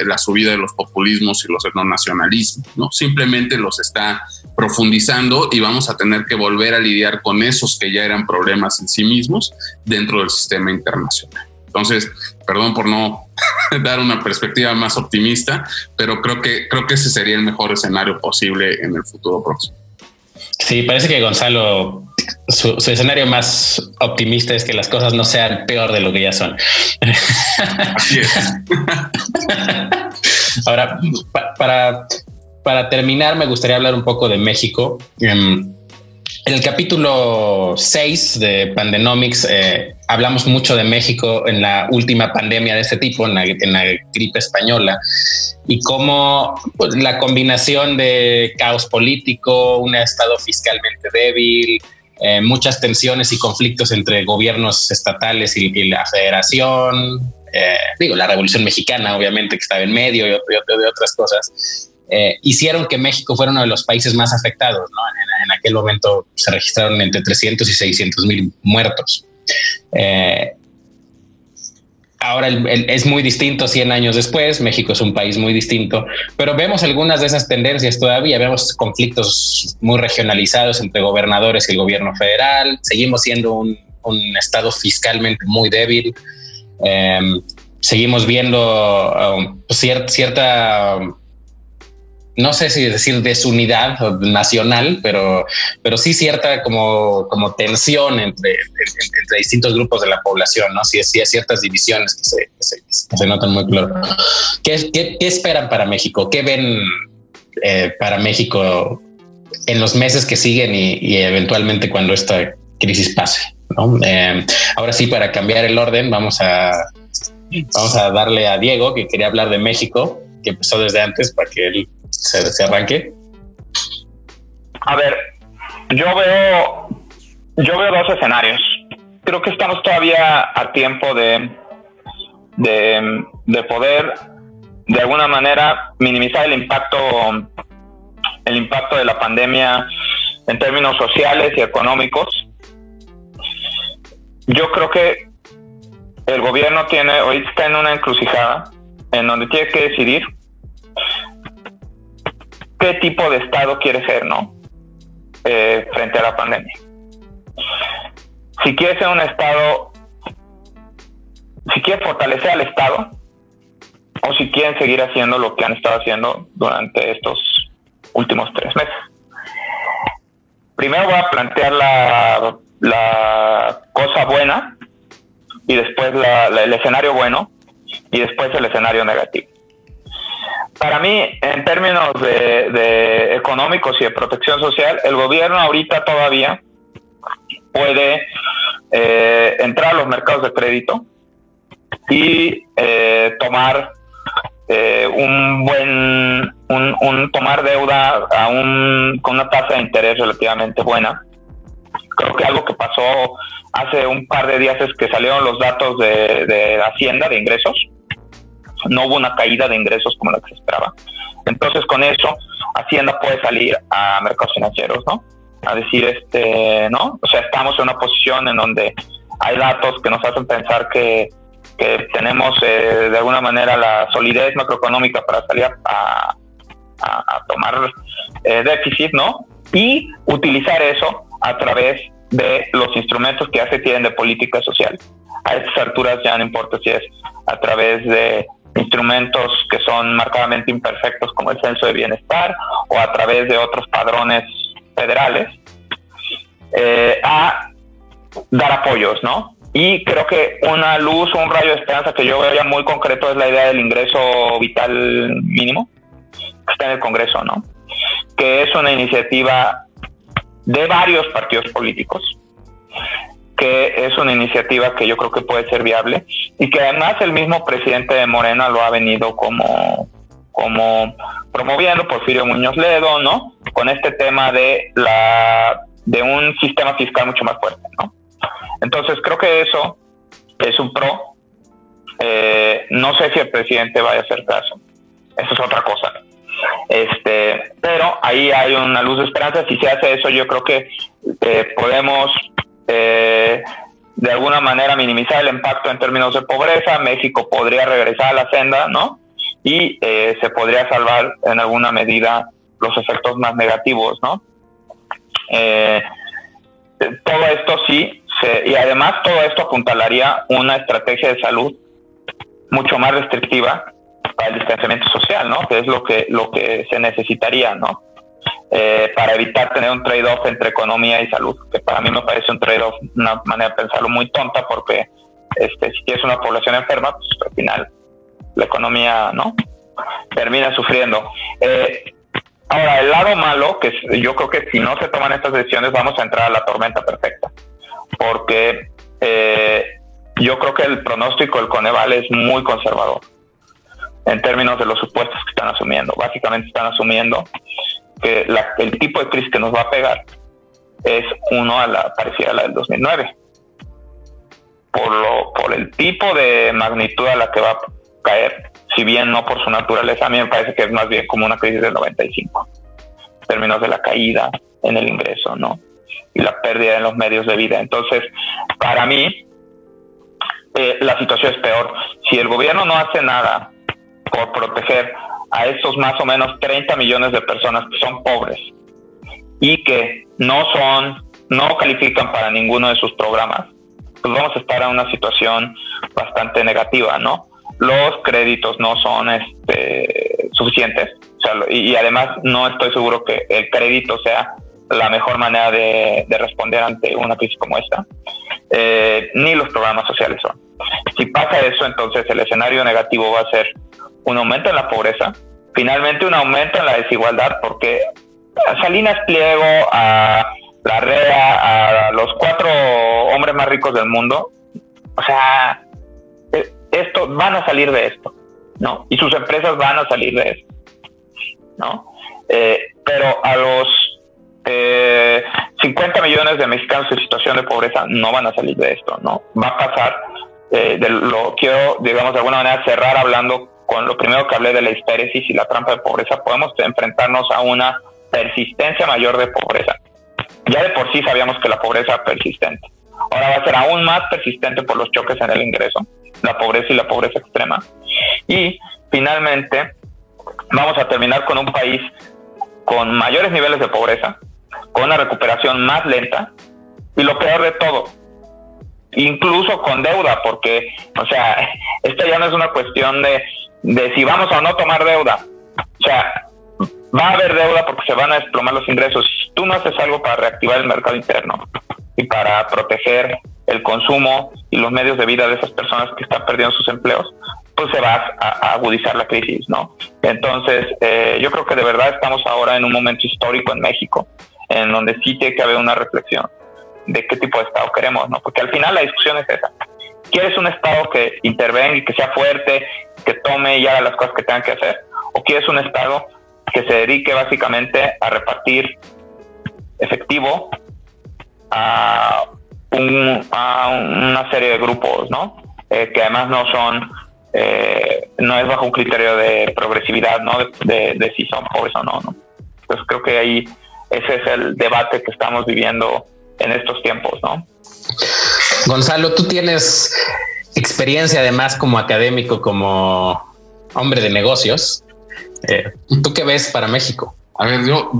la subida de los populismos y los etnonacionalismos, ¿no? Simplemente los está profundizando y vamos a tener que volver a lidiar con esos que ya eran problemas en sí mismos dentro del sistema internacional. Entonces, perdón por no dar una perspectiva más optimista, pero creo que, creo que ese sería el mejor escenario posible en el futuro próximo. Sí, parece que Gonzalo, su, escenario más optimista es que las cosas no sean peor de lo que ya son. Así es. Ahora, para, para terminar, me gustaría hablar un poco de México. Em, en el capítulo 6 de Pandenomics eh, hablamos mucho de México en la última pandemia de este tipo, en la, gripe española. y cómo pues, la combinación de caos político, un estado fiscalmente débil, eh, muchas tensiones y conflictos entre gobiernos estatales y, la federación, eh, digo, la Revolución Mexicana, obviamente, que estaba en medio y, de otras cosas, eh, hicieron que México fuera uno de los países más afectados. ¿no? En, en, aquel momento se registraron entre 300 y 600 mil muertos. Ahora es muy distinto 100 años después, México es un país muy distinto, pero vemos algunas de esas tendencias todavía, vemos conflictos muy regionalizados entre gobernadores y el gobierno federal, seguimos siendo un, estado fiscalmente muy débil, em, seguimos viendo um, cierta no sé si decir desunidad nacional, pero, pero sí cierta como, como tensión entre, distintos grupos de la población, ¿no? Sí, sí hay ciertas divisiones que se, se, notan muy claro. ¿Qué, ¿Qué, esperan para México? ¿Qué ven eh, para México en los meses que siguen y, eventualmente cuando esta crisis pase? Eh, ahora sí, para cambiar el orden, vamos a, vamos a darle a Diego, que quería hablar de México, que empezó desde antes, para que él se, arranque? A ver, yo veo, yo veo dos escenarios. Creo que estamos todavía a tiempo de, de, poder de alguna manera minimizar el impacto el impacto de la pandemia en términos sociales y económicos. Yo creo que el gobierno tiene, hoy está en una encrucijada en donde tiene que decidir qué tipo de Estado quiere ser, ¿no? Eh, frente a la pandemia. Si quiere ser un Estado, si quiere fortalecer al Estado, o si quieren seguir haciendo lo que han estado haciendo durante estos últimos tres meses. Primero voy a plantear la, la cosa buena y después el escenario bueno y después el escenario negativo. Para mí, en términos de, económicos y de protección social, el gobierno ahorita todavía puede eh, entrar a los mercados de crédito y eh, tomar eh, un buen un, tomar deuda a un, con una tasa de interés relativamente buena. Creo que algo que pasó hace un par de días es que salieron los datos de, de Hacienda de ingresos no hubo una caída de ingresos como la que se esperaba. Entonces, con eso, Hacienda puede salir a mercados financieros, ¿no? A decir, este, ¿no? O sea, estamos en una posición en donde hay datos que nos hacen pensar que, tenemos eh, de alguna manera la solidez macroeconómica para salir a, tomar eh, déficit, ¿no? Y utilizar eso a través de los instrumentos que ya se tienen de política social. A estas alturas ya no importa si es a través de instrumentos que son marcadamente imperfectos como el censo de bienestar o a través de otros padrones federales, eh, a dar apoyos, ¿no? Y creo que una luz o un rayo de esperanza que yo veo ya muy concreto es la idea del ingreso vital mínimo, que está en el Congreso, ¿no? Que es una iniciativa de varios partidos políticos, que es una iniciativa que yo creo que puede ser viable y que además el mismo presidente de Morena lo ha venido como, como promoviendo, Porfirio Muñoz Ledo, ¿no? Con este tema de la de un sistema fiscal mucho más fuerte, ¿no? Entonces creo que eso es un pro. Eh, no sé si el presidente vaya a hacer caso. Eso es otra cosa. Este, pero ahí hay una luz de esperanza. Si se hace eso, yo creo que eh, podemos eh, de alguna manera minimizar el impacto en términos de pobreza, México podría regresar a la senda, ¿no? Y eh, se podría salvar en alguna medida los efectos más negativos, ¿no? Eh, todo esto sí, y además todo esto apuntalaría una estrategia de salud mucho más restrictiva para el distanciamiento social, ¿no? Que es lo que, lo que se necesitaría, ¿no? Eh, para evitar tener un trade-off entre economía y salud, que para mí me parece un trade-off, una manera de pensarlo muy tonta, porque este, si tienes una población enferma, pues al final la economía no termina sufriendo. Eh, ahora, el lado malo, que yo creo que si no se toman estas decisiones, vamos a entrar a la tormenta perfecta, porque eh, yo creo que el pronóstico del Coneval es muy conservador en términos de los supuestos que están asumiendo. Básicamente están asumiendo que el tipo de crisis que nos va a pegar es uno a la parecida a la del 2009. Por, lo, por el tipo de magnitud a la que va a caer, si bien no por su naturaleza, a mí me parece que es más bien como una crisis del 95, en términos de la caída en el ingreso, ¿no? Y la pérdida en los medios de vida. Entonces, para mí, eh, la situación es peor. Si el gobierno no hace nada por proteger a esos más o menos 30 millones de personas que son pobres y que no son, no califican para ninguno de sus programas, pues vamos a estar en una situación bastante negativa, ¿no? Los créditos no son este, suficientes y, además no estoy seguro que el crédito sea la mejor manera de, responder ante una crisis como esta, eh, ni los programas sociales son. Si pasa eso, entonces el escenario negativo va a ser un aumento en la pobreza, finalmente un aumento en la desigualdad, porque Salinas Pliego, a la REA, a los cuatro hombres más ricos del mundo, o sea, e, esto, van a salir de esto, ¿no? Y sus empresas van a salir de esto, ¿no? Eh, pero a los 50 eh, millones de mexicanos en situación de pobreza no van a salir de esto, ¿no? Va a pasar, eh, lo quiero, digamos, de alguna manera cerrar hablando con lo primero que hablé de la histéresis y la trampa de pobreza, podemos enfrentarnos a una persistencia mayor de pobreza. Ya de por sí sabíamos que la pobreza es persistente. Ahora va a ser aún más persistente por los choques en el ingreso, la pobreza y la pobreza extrema. Y finalmente vamos a terminar con un país con mayores niveles de pobreza, con una recuperación más lenta y lo peor de todo, incluso con deuda, porque, o sea, esta ya no es una cuestión de de si vamos a no tomar deuda. O sea, va a haber deuda porque se van a desplomar los ingresos. Si tú no haces algo para reactivar el mercado interno y para proteger el consumo y los medios de vida de esas personas que están perdiendo sus empleos, pues se va a, agudizar la crisis, ¿no? Entonces, eh, yo creo que de verdad estamos ahora en un momento histórico en México, en donde sí tiene que haber una reflexión de qué tipo de Estado queremos, ¿no? Porque al final la discusión es esa. ¿Quieres un Estado que intervenga y que sea fuerte, que tome y haga las cosas que tenga que hacer? ¿O quieres un Estado que se dedique básicamente a repartir efectivo a, una serie de grupos, ¿no? Eh, que además no son, eh, no es bajo un criterio de progresividad, ¿no? De, si son pobres o no, ¿no? Entonces creo que ahí ese es el debate que estamos viviendo en estos tiempos, ¿no? Gonzalo, tú tienes experiencia además como académico, como hombre de negocios. Eh, ¿Tú qué ves para México? A ver, yo,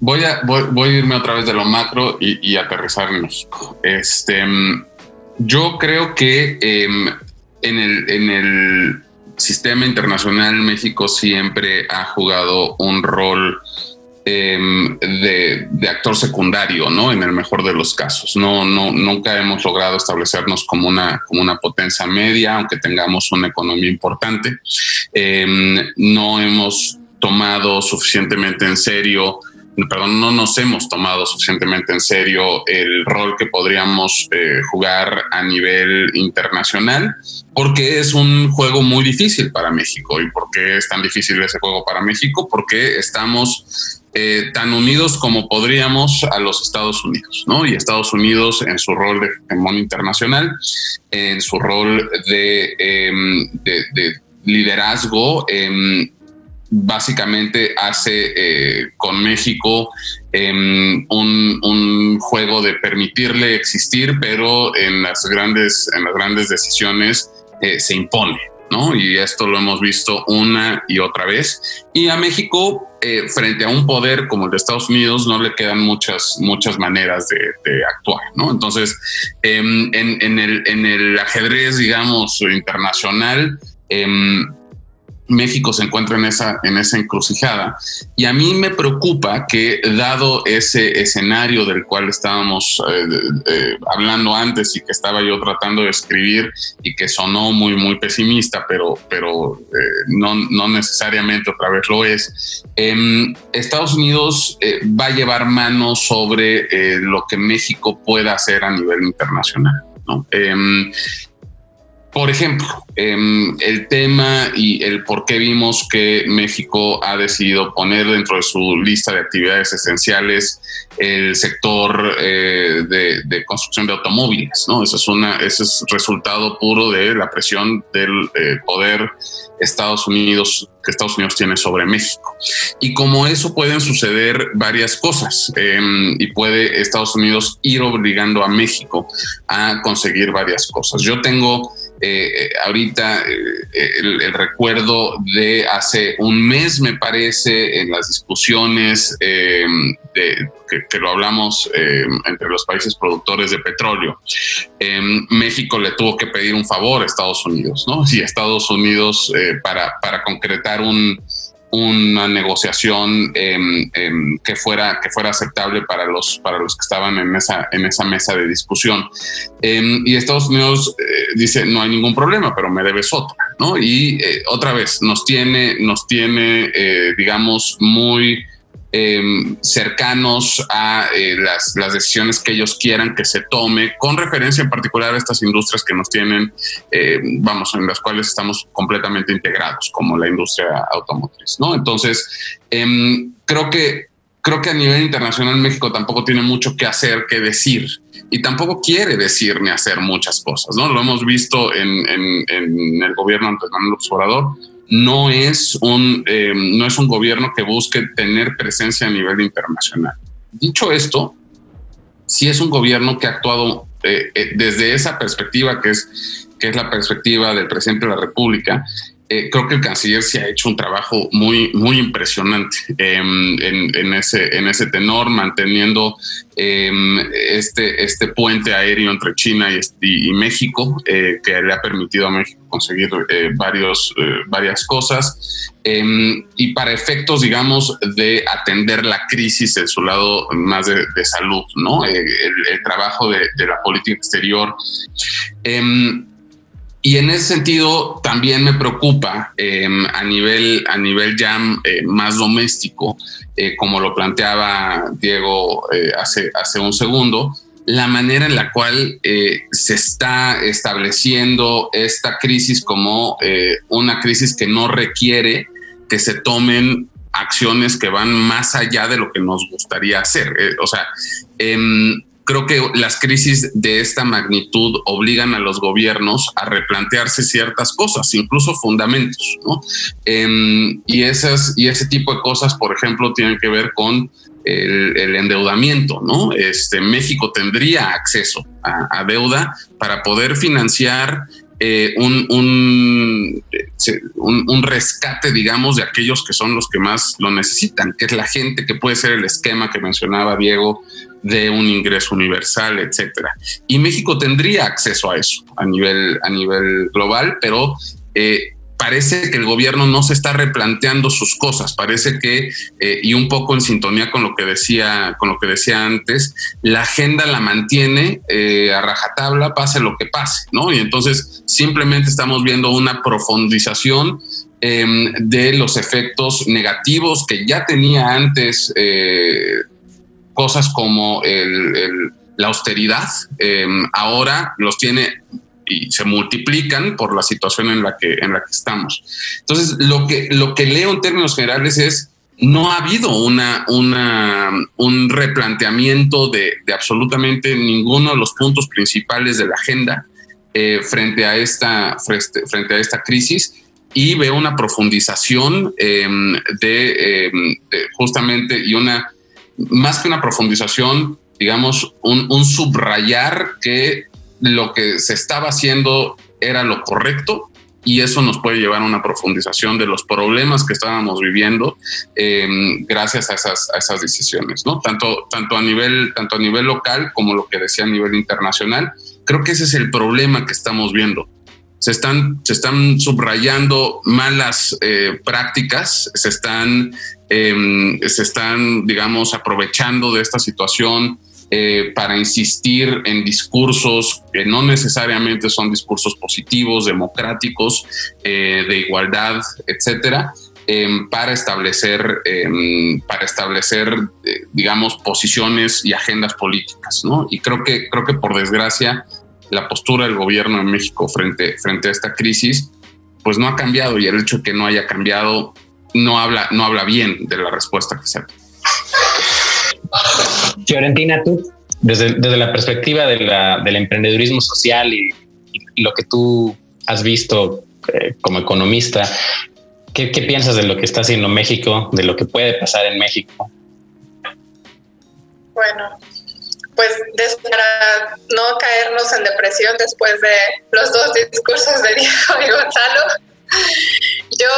voy, a, voy, a irme otra vez de lo macro y, aterrizar en México. Este, yo creo que em, en, el, en el sistema internacional México siempre ha jugado un rol Em, de, actor secundario, ¿no? En el mejor de los casos. No, no, nunca hemos logrado establecernos como una, como una potencia media, aunque tengamos una economía importante. Em, no hemos tomado suficientemente en serio perdón, no nos hemos tomado suficientemente en serio el rol que podríamos eh, jugar a nivel internacional, porque es un juego muy difícil para México. ¿Y por qué es tan difícil ese juego para México? Porque estamos eh, tan unidos como podríamos a los Estados Unidos, ¿no? Y Estados Unidos en su rol de hegemón internacional, en su rol de, em, liderazgo, em, básicamente hace eh, con México em, un, juego de permitirle existir, pero en las grandes, en las grandes decisiones eh, se impone, ¿no? Y esto lo hemos visto una y otra vez. Y a México, eh, frente a un poder como el de Estados Unidos, no le quedan muchas, muchas maneras de, actuar. Entonces, em, en, el, en el ajedrez, digamos, internacional, em, México se encuentra en esa, en esa encrucijada. Y a mí me preocupa que, dado ese escenario del cual estábamos eh, eh, hablando antes y que estaba yo tratando de escribir y que sonó muy, muy pesimista, pero, pero eh, no, no, necesariamente otra vez lo es, em, Estados Unidos va a llevar mano sobre lo que México pueda hacer a nivel internacional. ¿no? Em, por ejemplo, em, el tema y el por qué vimos que México ha decidido poner dentro de su lista de actividades esenciales el sector eh, de, construcción de automóviles, ¿no? Eso es una, ese es resultado puro de la presión del eh, poder Estados Unidos que Estados Unidos tiene sobre México. Y como eso pueden suceder varias cosas em, y puede Estados Unidos ir obligando a México a conseguir varias cosas. Yo tengo eh, ahorita eh, el, recuerdo de hace un mes, me parece, en las discusiones em, de, que, lo hablamos em, entre los países productores de petróleo. Em, México le tuvo que pedir un favor a Estados Unidos, ¿no? Y Estados Unidos eh, para, para concretar un, una negociación em, que fuera que fuera aceptable para los para los que estaban en esa en esa mesa de discusión. Em, y Estados Unidos eh, dice no hay ningún problema pero me debes otra no y eh, otra vez nos tiene nos tiene eh, digamos muy Em, cercanos a eh, las, decisiones que ellos quieran que se tome, con referencia en particular a estas industrias que nos tienen, eh, vamos, en las cuales estamos completamente integrados, como la industria automotriz, ¿no? Entonces, em, creo que creo que a nivel internacional México tampoco tiene mucho que hacer, que decir, y tampoco quiere decir ni hacer muchas cosas, ¿no? Lo hemos visto en, el gobierno ante Manuel Obrador, no es un, eh, no es un gobierno que busque tener presencia a nivel internacional. Dicho esto, sí es un gobierno que ha actuado eh, eh, desde esa perspectiva, que es, que es la perspectiva del presidente de la República, eh, creo que el canciller se ha hecho un trabajo muy, muy impresionante em, en, ese, en ese tenor, manteniendo em, este, este puente aéreo entre China y, México, eh, que le ha permitido a México conseguir eh, varios, varias cosas. Em, y para efectos, digamos, de atender la crisis en su lado más de, salud, ¿no? El, trabajo de, de, la política exterior. Y en ese sentido también me preocupa em, a, nivel, a nivel ya eh, más doméstico, eh, como lo planteaba Diego eh, hace, hace un segundo, la manera en la cual se está estableciendo esta crisis como una crisis que no requiere que se tomen acciones que van más allá de lo que nos gustaría hacer. o sea, em, creo que las crisis de esta magnitud obligan a los gobiernos a replantearse ciertas cosas, incluso fundamentos, ¿no? Em, y, esas, y ese tipo de cosas, por ejemplo, tienen que ver con el, endeudamiento, ¿no? Este, México tendría acceso a, deuda para poder financiar eh, un, un, un, rescate, digamos, de aquellos que son los que más lo necesitan, que es la gente, que puede ser el esquema que mencionaba Diego de un ingreso universal, etcétera. Y México tendría acceso a eso a nivel, a nivel global, pero eh, parece que el gobierno no se está replanteando sus cosas. Parece que, eh, y un poco en sintonía con lo que decía, con lo que decía antes, la agenda la mantiene eh, a rajatabla, pase lo que pase, ¿no? Y entonces simplemente estamos viendo una profundización em, de los efectos negativos que ya tenía antes cosas como la austeridad, em, ahora los tiene y se multiplican por la situación en la que, en la que estamos. Entonces, lo que, lo que leo en términos generales es, no ha habido una, un replanteamiento de, absolutamente ninguno de los puntos principales de la agenda eh, frente, a esta, frente, a esta crisis y veo una profundización em, em, de, justamente y una más que una profundización, digamos, un, subrayar que lo que se estaba haciendo era lo correcto y eso nos puede llevar a una profundización de los problemas que estábamos viviendo em, gracias a esas, decisiones, ¿no? Tanto, tanto, a nivel, tanto a nivel local como lo que decía a nivel internacional. Creo que ese es el problema que estamos viendo. Se están, se están subrayando malas eh, prácticas, se están Em, se están, digamos, aprovechando de esta situación eh, para insistir en discursos que no necesariamente son discursos positivos, democráticos, eh, de igualdad, etcétera, em, para establecer, em, para establecer, eh, digamos, posiciones y agendas políticas, ¿no? Y creo que, creo que por desgracia la postura del gobierno de México frente, frente a esta crisis, pues no ha cambiado y el hecho de que no haya cambiado no habla, no habla bien de la respuesta que se ha Fiorentina, tú, desde, desde la perspectiva de la, del emprendedurismo social y, lo que tú has visto eh, como economista, ¿qué, ¿qué piensas de lo que está haciendo México, de lo que puede pasar en México? Bueno, pues para no caernos en depresión después de los dos discursos de Diego y Gonzalo, yo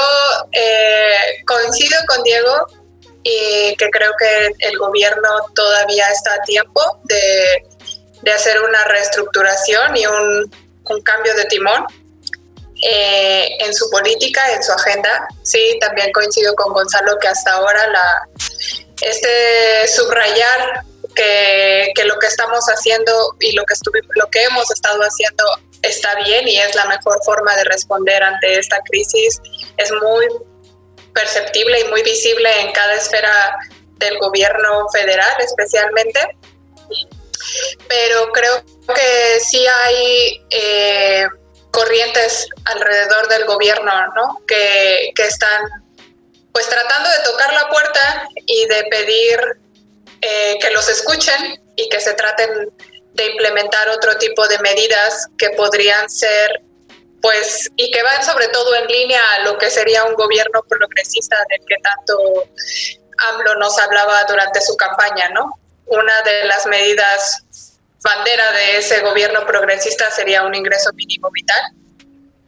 eh, coincido con Diego y que creo que el gobierno todavía está a tiempo de, hacer una reestructuración y un, cambio de timón eh, en su política, en su agenda. Sí, también coincido con Gonzalo que hasta ahora la, este subrayar que, lo que estamos haciendo y lo que, lo que hemos estado haciendo está bien y es la mejor forma de responder ante esta crisis. Es muy perceptible y muy visible en cada esfera del gobierno federal especialmente. Pero creo que sí hay eh, corrientes alrededor del gobierno ¿no? que, que están pues tratando de tocar la puerta y de pedir eh, que los escuchen y que se traten de implementar otro tipo de medidas que podrían ser, pues, y que van sobre todo en línea a lo que sería un gobierno progresista del que tanto AMLO nos hablaba durante su campaña, ¿no? Una de las medidas bandera de ese gobierno progresista sería un ingreso mínimo vital,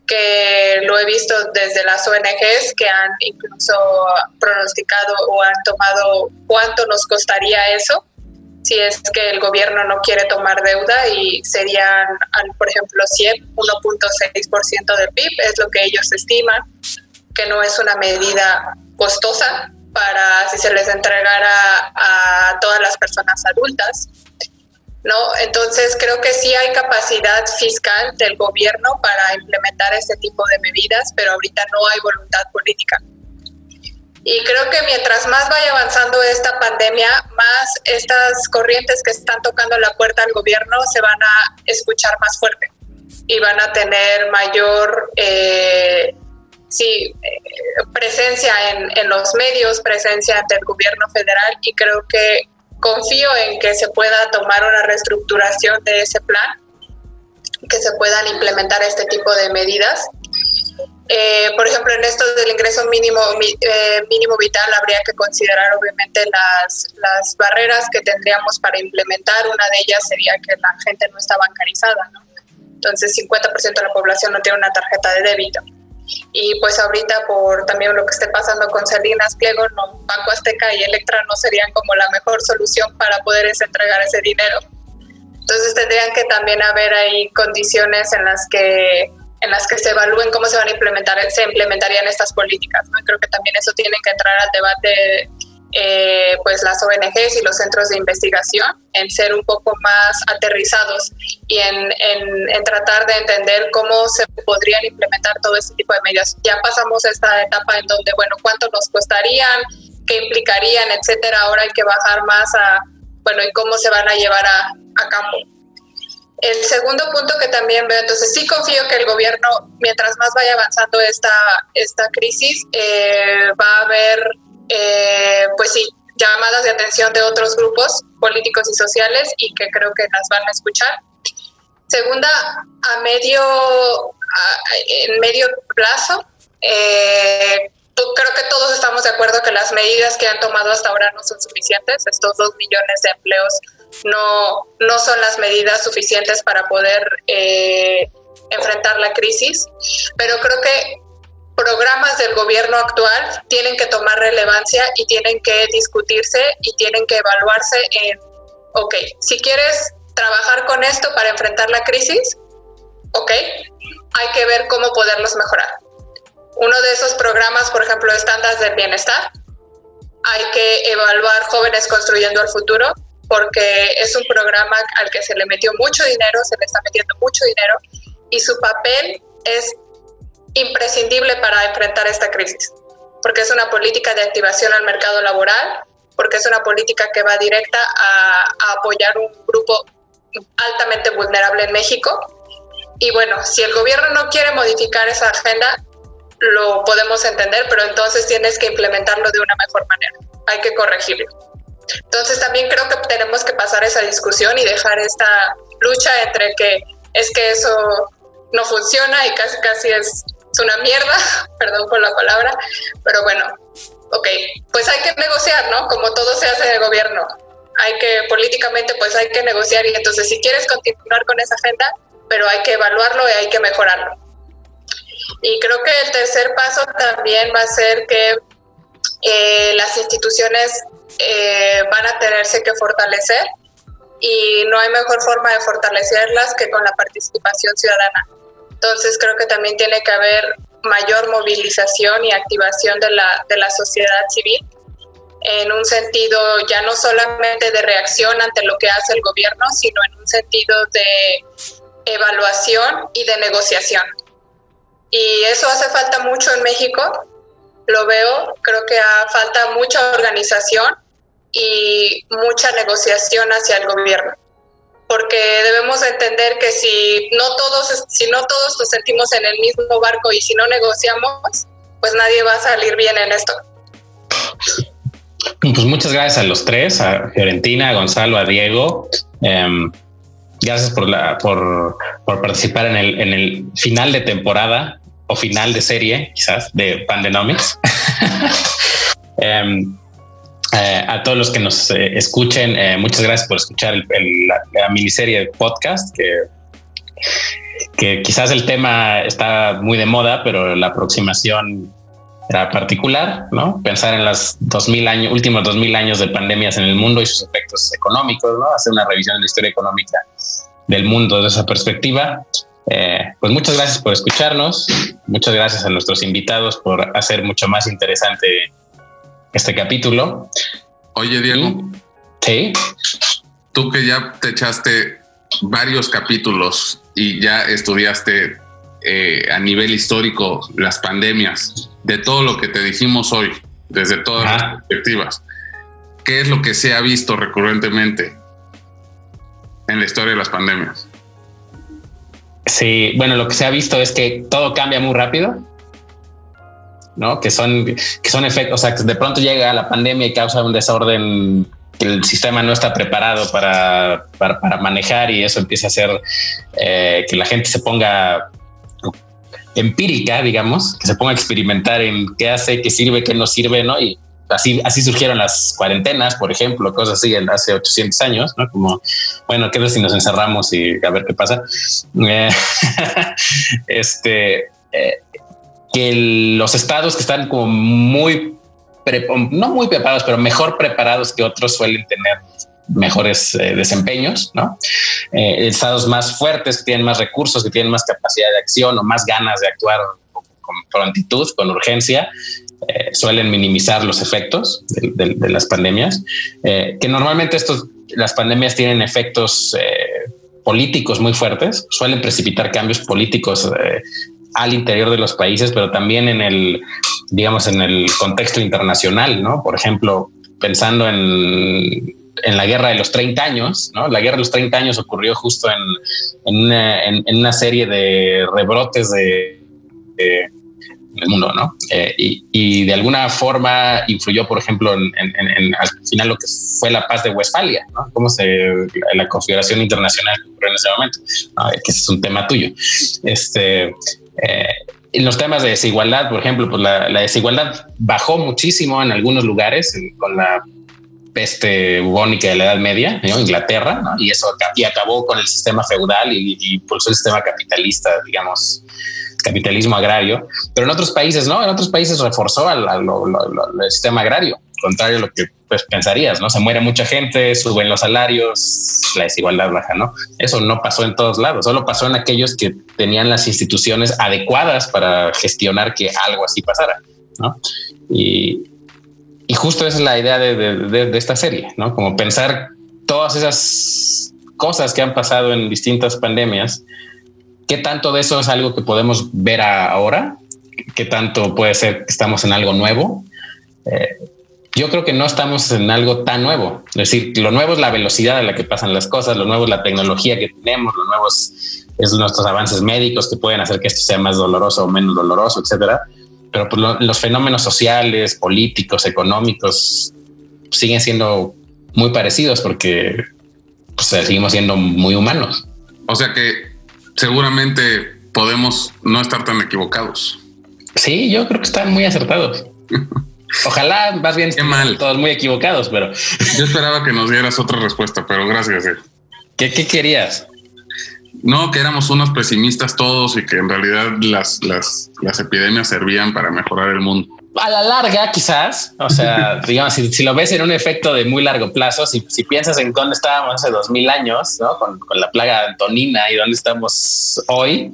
que lo he visto desde las ONGs que han incluso pronosticado o han tomado cuánto nos costaría eso si es que el gobierno no quiere tomar deuda y serían, por ejemplo, 1.6% del PIB, es lo que ellos estiman, que no es una medida costosa para si se les entregara a todas las personas adultas. ¿no? Entonces creo que sí hay capacidad fiscal del gobierno para implementar este tipo de medidas, pero ahorita no hay voluntad política. Y creo que mientras más vaya avanzando esta pandemia, más estas corrientes que están tocando la puerta al gobierno se van a escuchar más fuerte y van a tener mayor eh, sí, eh, presencia en, en los medios, presencia ante el gobierno federal y creo que confío en que se pueda tomar una reestructuración de ese plan, que se puedan implementar este tipo de medidas. Eh, por ejemplo, en esto del ingreso mínimo, eh, mínimo vital habría que considerar obviamente las, las barreras que tendríamos para implementar. Una de ellas sería que la gente no está bancarizada, ¿no? Entonces, 50% de la población no tiene una tarjeta de débito. Y pues ahorita por también lo que esté pasando con Salinas, Pliego, no, Banco Azteca y Electra no serían como la mejor solución para poder entregar ese dinero. Entonces tendrían que también haber ahí condiciones en las que en las que se evalúen cómo se van a implementar, se implementarían estas políticas. ¿no? Creo que también eso tiene que entrar al debate eh, pues las ONGs y los centros de investigación en ser un poco más aterrizados y en, en, tratar de entender cómo se podrían implementar todo este tipo de medidas. Ya pasamos esta etapa en donde, bueno, cuánto nos costarían, qué implicarían, etcétera. Ahora hay que bajar más a, bueno, y cómo se van a llevar a, a campo. El segundo punto que también veo, entonces sí confío que el gobierno, mientras más vaya avanzando esta, esta crisis, eh, va a haber eh, pues sí, llamadas de atención de otros grupos políticos y sociales y que creo que las van a escuchar. Segunda, a medio, en medio plazo, eh, creo que todos estamos de acuerdo que las medidas que han tomado hasta ahora no son suficientes. Estos dos millones de empleos no, no son las medidas suficientes para poder eh, enfrentar la crisis, pero creo que programas del gobierno actual tienen que tomar relevancia y tienen que discutirse y tienen que evaluarse en, ok, si quieres trabajar con esto para enfrentar la crisis, ok, hay que ver cómo poderlos mejorar. Uno de esos programas, por ejemplo, estándares del bienestar, hay que evaluar jóvenes construyendo el futuro porque es un programa al que se le metió mucho dinero, se le está metiendo mucho dinero y su papel es imprescindible para enfrentar esta crisis, porque es una política de activación al mercado laboral, porque es una política que va directa a, apoyar un grupo altamente vulnerable en México. Y bueno, si el gobierno no quiere modificar esa agenda, lo podemos entender, pero entonces tienes que implementarlo de una mejor manera. Hay que corregirlo. Entonces también creo que tenemos que pasar esa discusión y dejar esta lucha entre que es que eso no funciona y casi casi es, una mierda, perdón por la palabra, pero bueno, ok, pues hay que negociar, ¿no? Como todo se hace de gobierno. Hay que, políticamente, pues hay que negociar y entonces si quieres continuar con esa agenda, pero hay que evaluarlo y hay que mejorarlo. Y creo que el tercer paso también va a ser que eh, las instituciones eh, van a tenerse que fortalecer y no hay mejor forma de fortalecerlas que con la participación ciudadana. Entonces creo que también tiene que haber mayor movilización y activación de la, de la sociedad civil en un sentido ya no solamente de reacción ante lo que hace el gobierno, sino en un sentido de evaluación y de negociación. Y eso hace falta mucho en México, lo veo, creo que falta mucha organización y mucha negociación hacia el gobierno. Porque debemos entender que si no todos, si no todos nos sentimos en el mismo barco y si no negociamos, pues nadie va a salir bien en esto. Pues muchas gracias a los tres, a Fiorentina, a Gonzalo, a Diego. Em, gracias por, la, por, por participar en el, en el final de temporada final de serie, quizás, de Pandenomics. um, Eh, a todos los que nos eh, escuchen, eh, muchas gracias por escuchar la, miniserie de podcast, que, que quizás el tema está muy de moda, pero la aproximación era particular, ¿no? Pensar en los 2000 años, últimos 2000 años de pandemias en el mundo y sus efectos económicos, ¿no? Hacer una revisión de la historia económica del mundo desde esa perspectiva. Pues muchas gracias por escucharnos. Muchas gracias a nuestros invitados por hacer mucho más interesante este capítulo. Oye, Diego. Sí. Tú que ya te echaste varios capítulos y ya estudiaste eh, a nivel histórico las pandemias, de todo lo que te dijimos hoy, desde todas las perspectivas, ¿qué es lo que se ha visto recurrentemente en la historia de las pandemias? Sí, bueno, lo que se ha visto es que todo cambia muy rápido ¿no? Que son, que son efectos, o sea, que de pronto llega la pandemia y causa un desorden que el sistema no está preparado para, para, manejar y eso empieza a hacer eh, que la gente se ponga empírica, digamos, que se ponga a experimentar en qué hace, qué sirve, qué no sirve, ¿no? Así, así surgieron las cuarentenas, por ejemplo, cosas así hace 800 años. Como, bueno, ¿qué si nos encerramos y a ver qué pasa? Eh, este, eh, que los estados que están como muy, no muy preparados, pero mejor preparados que otros suelen tener mejores eh, desempeños, ¿no? Estados más fuertes, que tienen más recursos, que tienen más capacidad de acción o más ganas de actuar con prontitud, con urgencia, eh, suelen minimizar los efectos de, las pandemias, que normalmente estos, las pandemias tienen efectos políticos muy fuertes, suelen precipitar cambios políticos al interior de los países, pero también en el, digamos, en el contexto internacional, ¿no? Por ejemplo, pensando en, en la guerra de los 30 años, ¿no? La guerra de los 30 años ocurrió justo en, en, una, serie de rebrotes de, el mundo, ¿no? Eh, y, de alguna forma influyó, por ejemplo, en, al final lo que fue la paz de Westfalia, ¿no? Cómo se la configuración internacional en ese momento, que es un tema tuyo. Este, eh, en los temas de desigualdad, por ejemplo, pues la, desigualdad bajó muchísimo en algunos lugares con la peste bubónica de la Edad Media, Inglaterra, y eso y acabó con el sistema feudal y, y pulsó el sistema capitalista, digamos, capitalismo agrario. Pero en otros países, no, en otros países reforzó al, sistema agrario, contrario a lo que pues, pensarías, ¿no? Se muere mucha gente, suben los salarios, la desigualdad baja, ¿no? Eso no pasó en todos lados, solo pasó en aquellos que tenían las instituciones adecuadas para gestionar que algo así pasara, ¿no? Y, y justo es la idea de, de, esta serie, ¿no? Como pensar todas esas cosas que han pasado en distintas pandemias, ¿qué tanto de eso es algo que podemos ver ahora? ¿Qué tanto puede ser que estamos en algo nuevo? Eh, yo creo que no estamos en algo tan nuevo. Es decir, lo nuevo es la velocidad a la que pasan las cosas, lo nuevo es la tecnología que tenemos, lo nuevo es, nuestros avances médicos que pueden hacer que esto sea más doloroso o menos doloroso, etcétera. Pero pues, los fenómenos sociales, políticos, económicos siguen siendo muy parecidos porque pues, seguimos siendo muy humanos. O sea que seguramente podemos no estar tan equivocados. Sí, yo creo que están muy acertados. Ojalá más bien mal. todos muy equivocados, pero yo esperaba que nos dieras otra respuesta, pero gracias. Eh. ¿Qué, querías? No, que éramos unos pesimistas todos y que en realidad las, las, las epidemias servían para mejorar el mundo. A la larga, quizás, o sea, digamos, si, lo ves en un efecto de muy largo plazo, si, si piensas en dónde estábamos hace dos mil años, ¿no? Con, con la plaga antonina y dónde estamos hoy,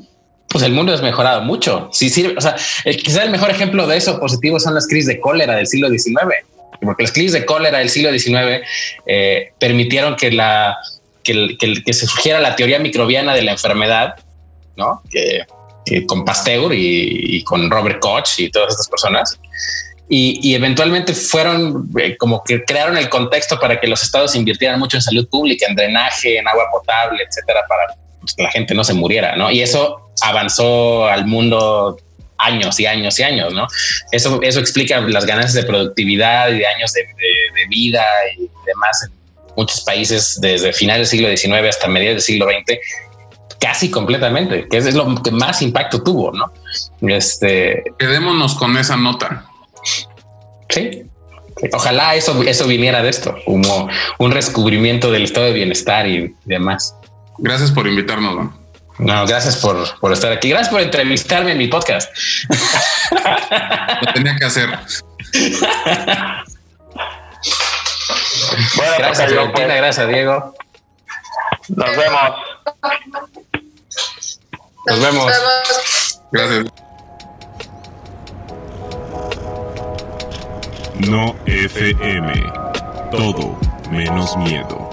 pues el mundo ha mejorado mucho. Sí, sí, o sea, quizá el mejor ejemplo de eso positivo son las crisis de cólera del siglo XIX, porque las crisis de cólera del siglo XIX eh, permitieron que la que, se surgiera la teoría microbiana de la enfermedad, ¿no? Que, con Pasteur y, con Robert Koch y todas estas personas. Y, eventualmente fueron eh, como que crearon el contexto para que los estados invirtieran mucho en salud pública, en drenaje, en agua potable, etcétera, para pues, que la gente no se muriera, ¿no? Y eso avanzó al mundo años y años y años, ¿no? Eso, eso explica las ganancias de productividad y de años de, vida y demás en muchos países desde finales del siglo XIX hasta mediados del siglo XX, casi completamente, que es lo que más impacto tuvo, ¿no? Este... Quedémonos con esa nota. Sí. Ojalá eso, eso viniera de esto, como un descubrimiento del estado de bienestar y demás. Gracias por invitarnos, ¿no? No, gracias por, estar aquí. Gracias por entrevistarme en mi podcast. Lo tenía que hacer. bueno, gracias, Valentina. Pues. Gracias, Diego. Nos vemos. Nos vemos. Gracias. No FM. Todo menos miedo.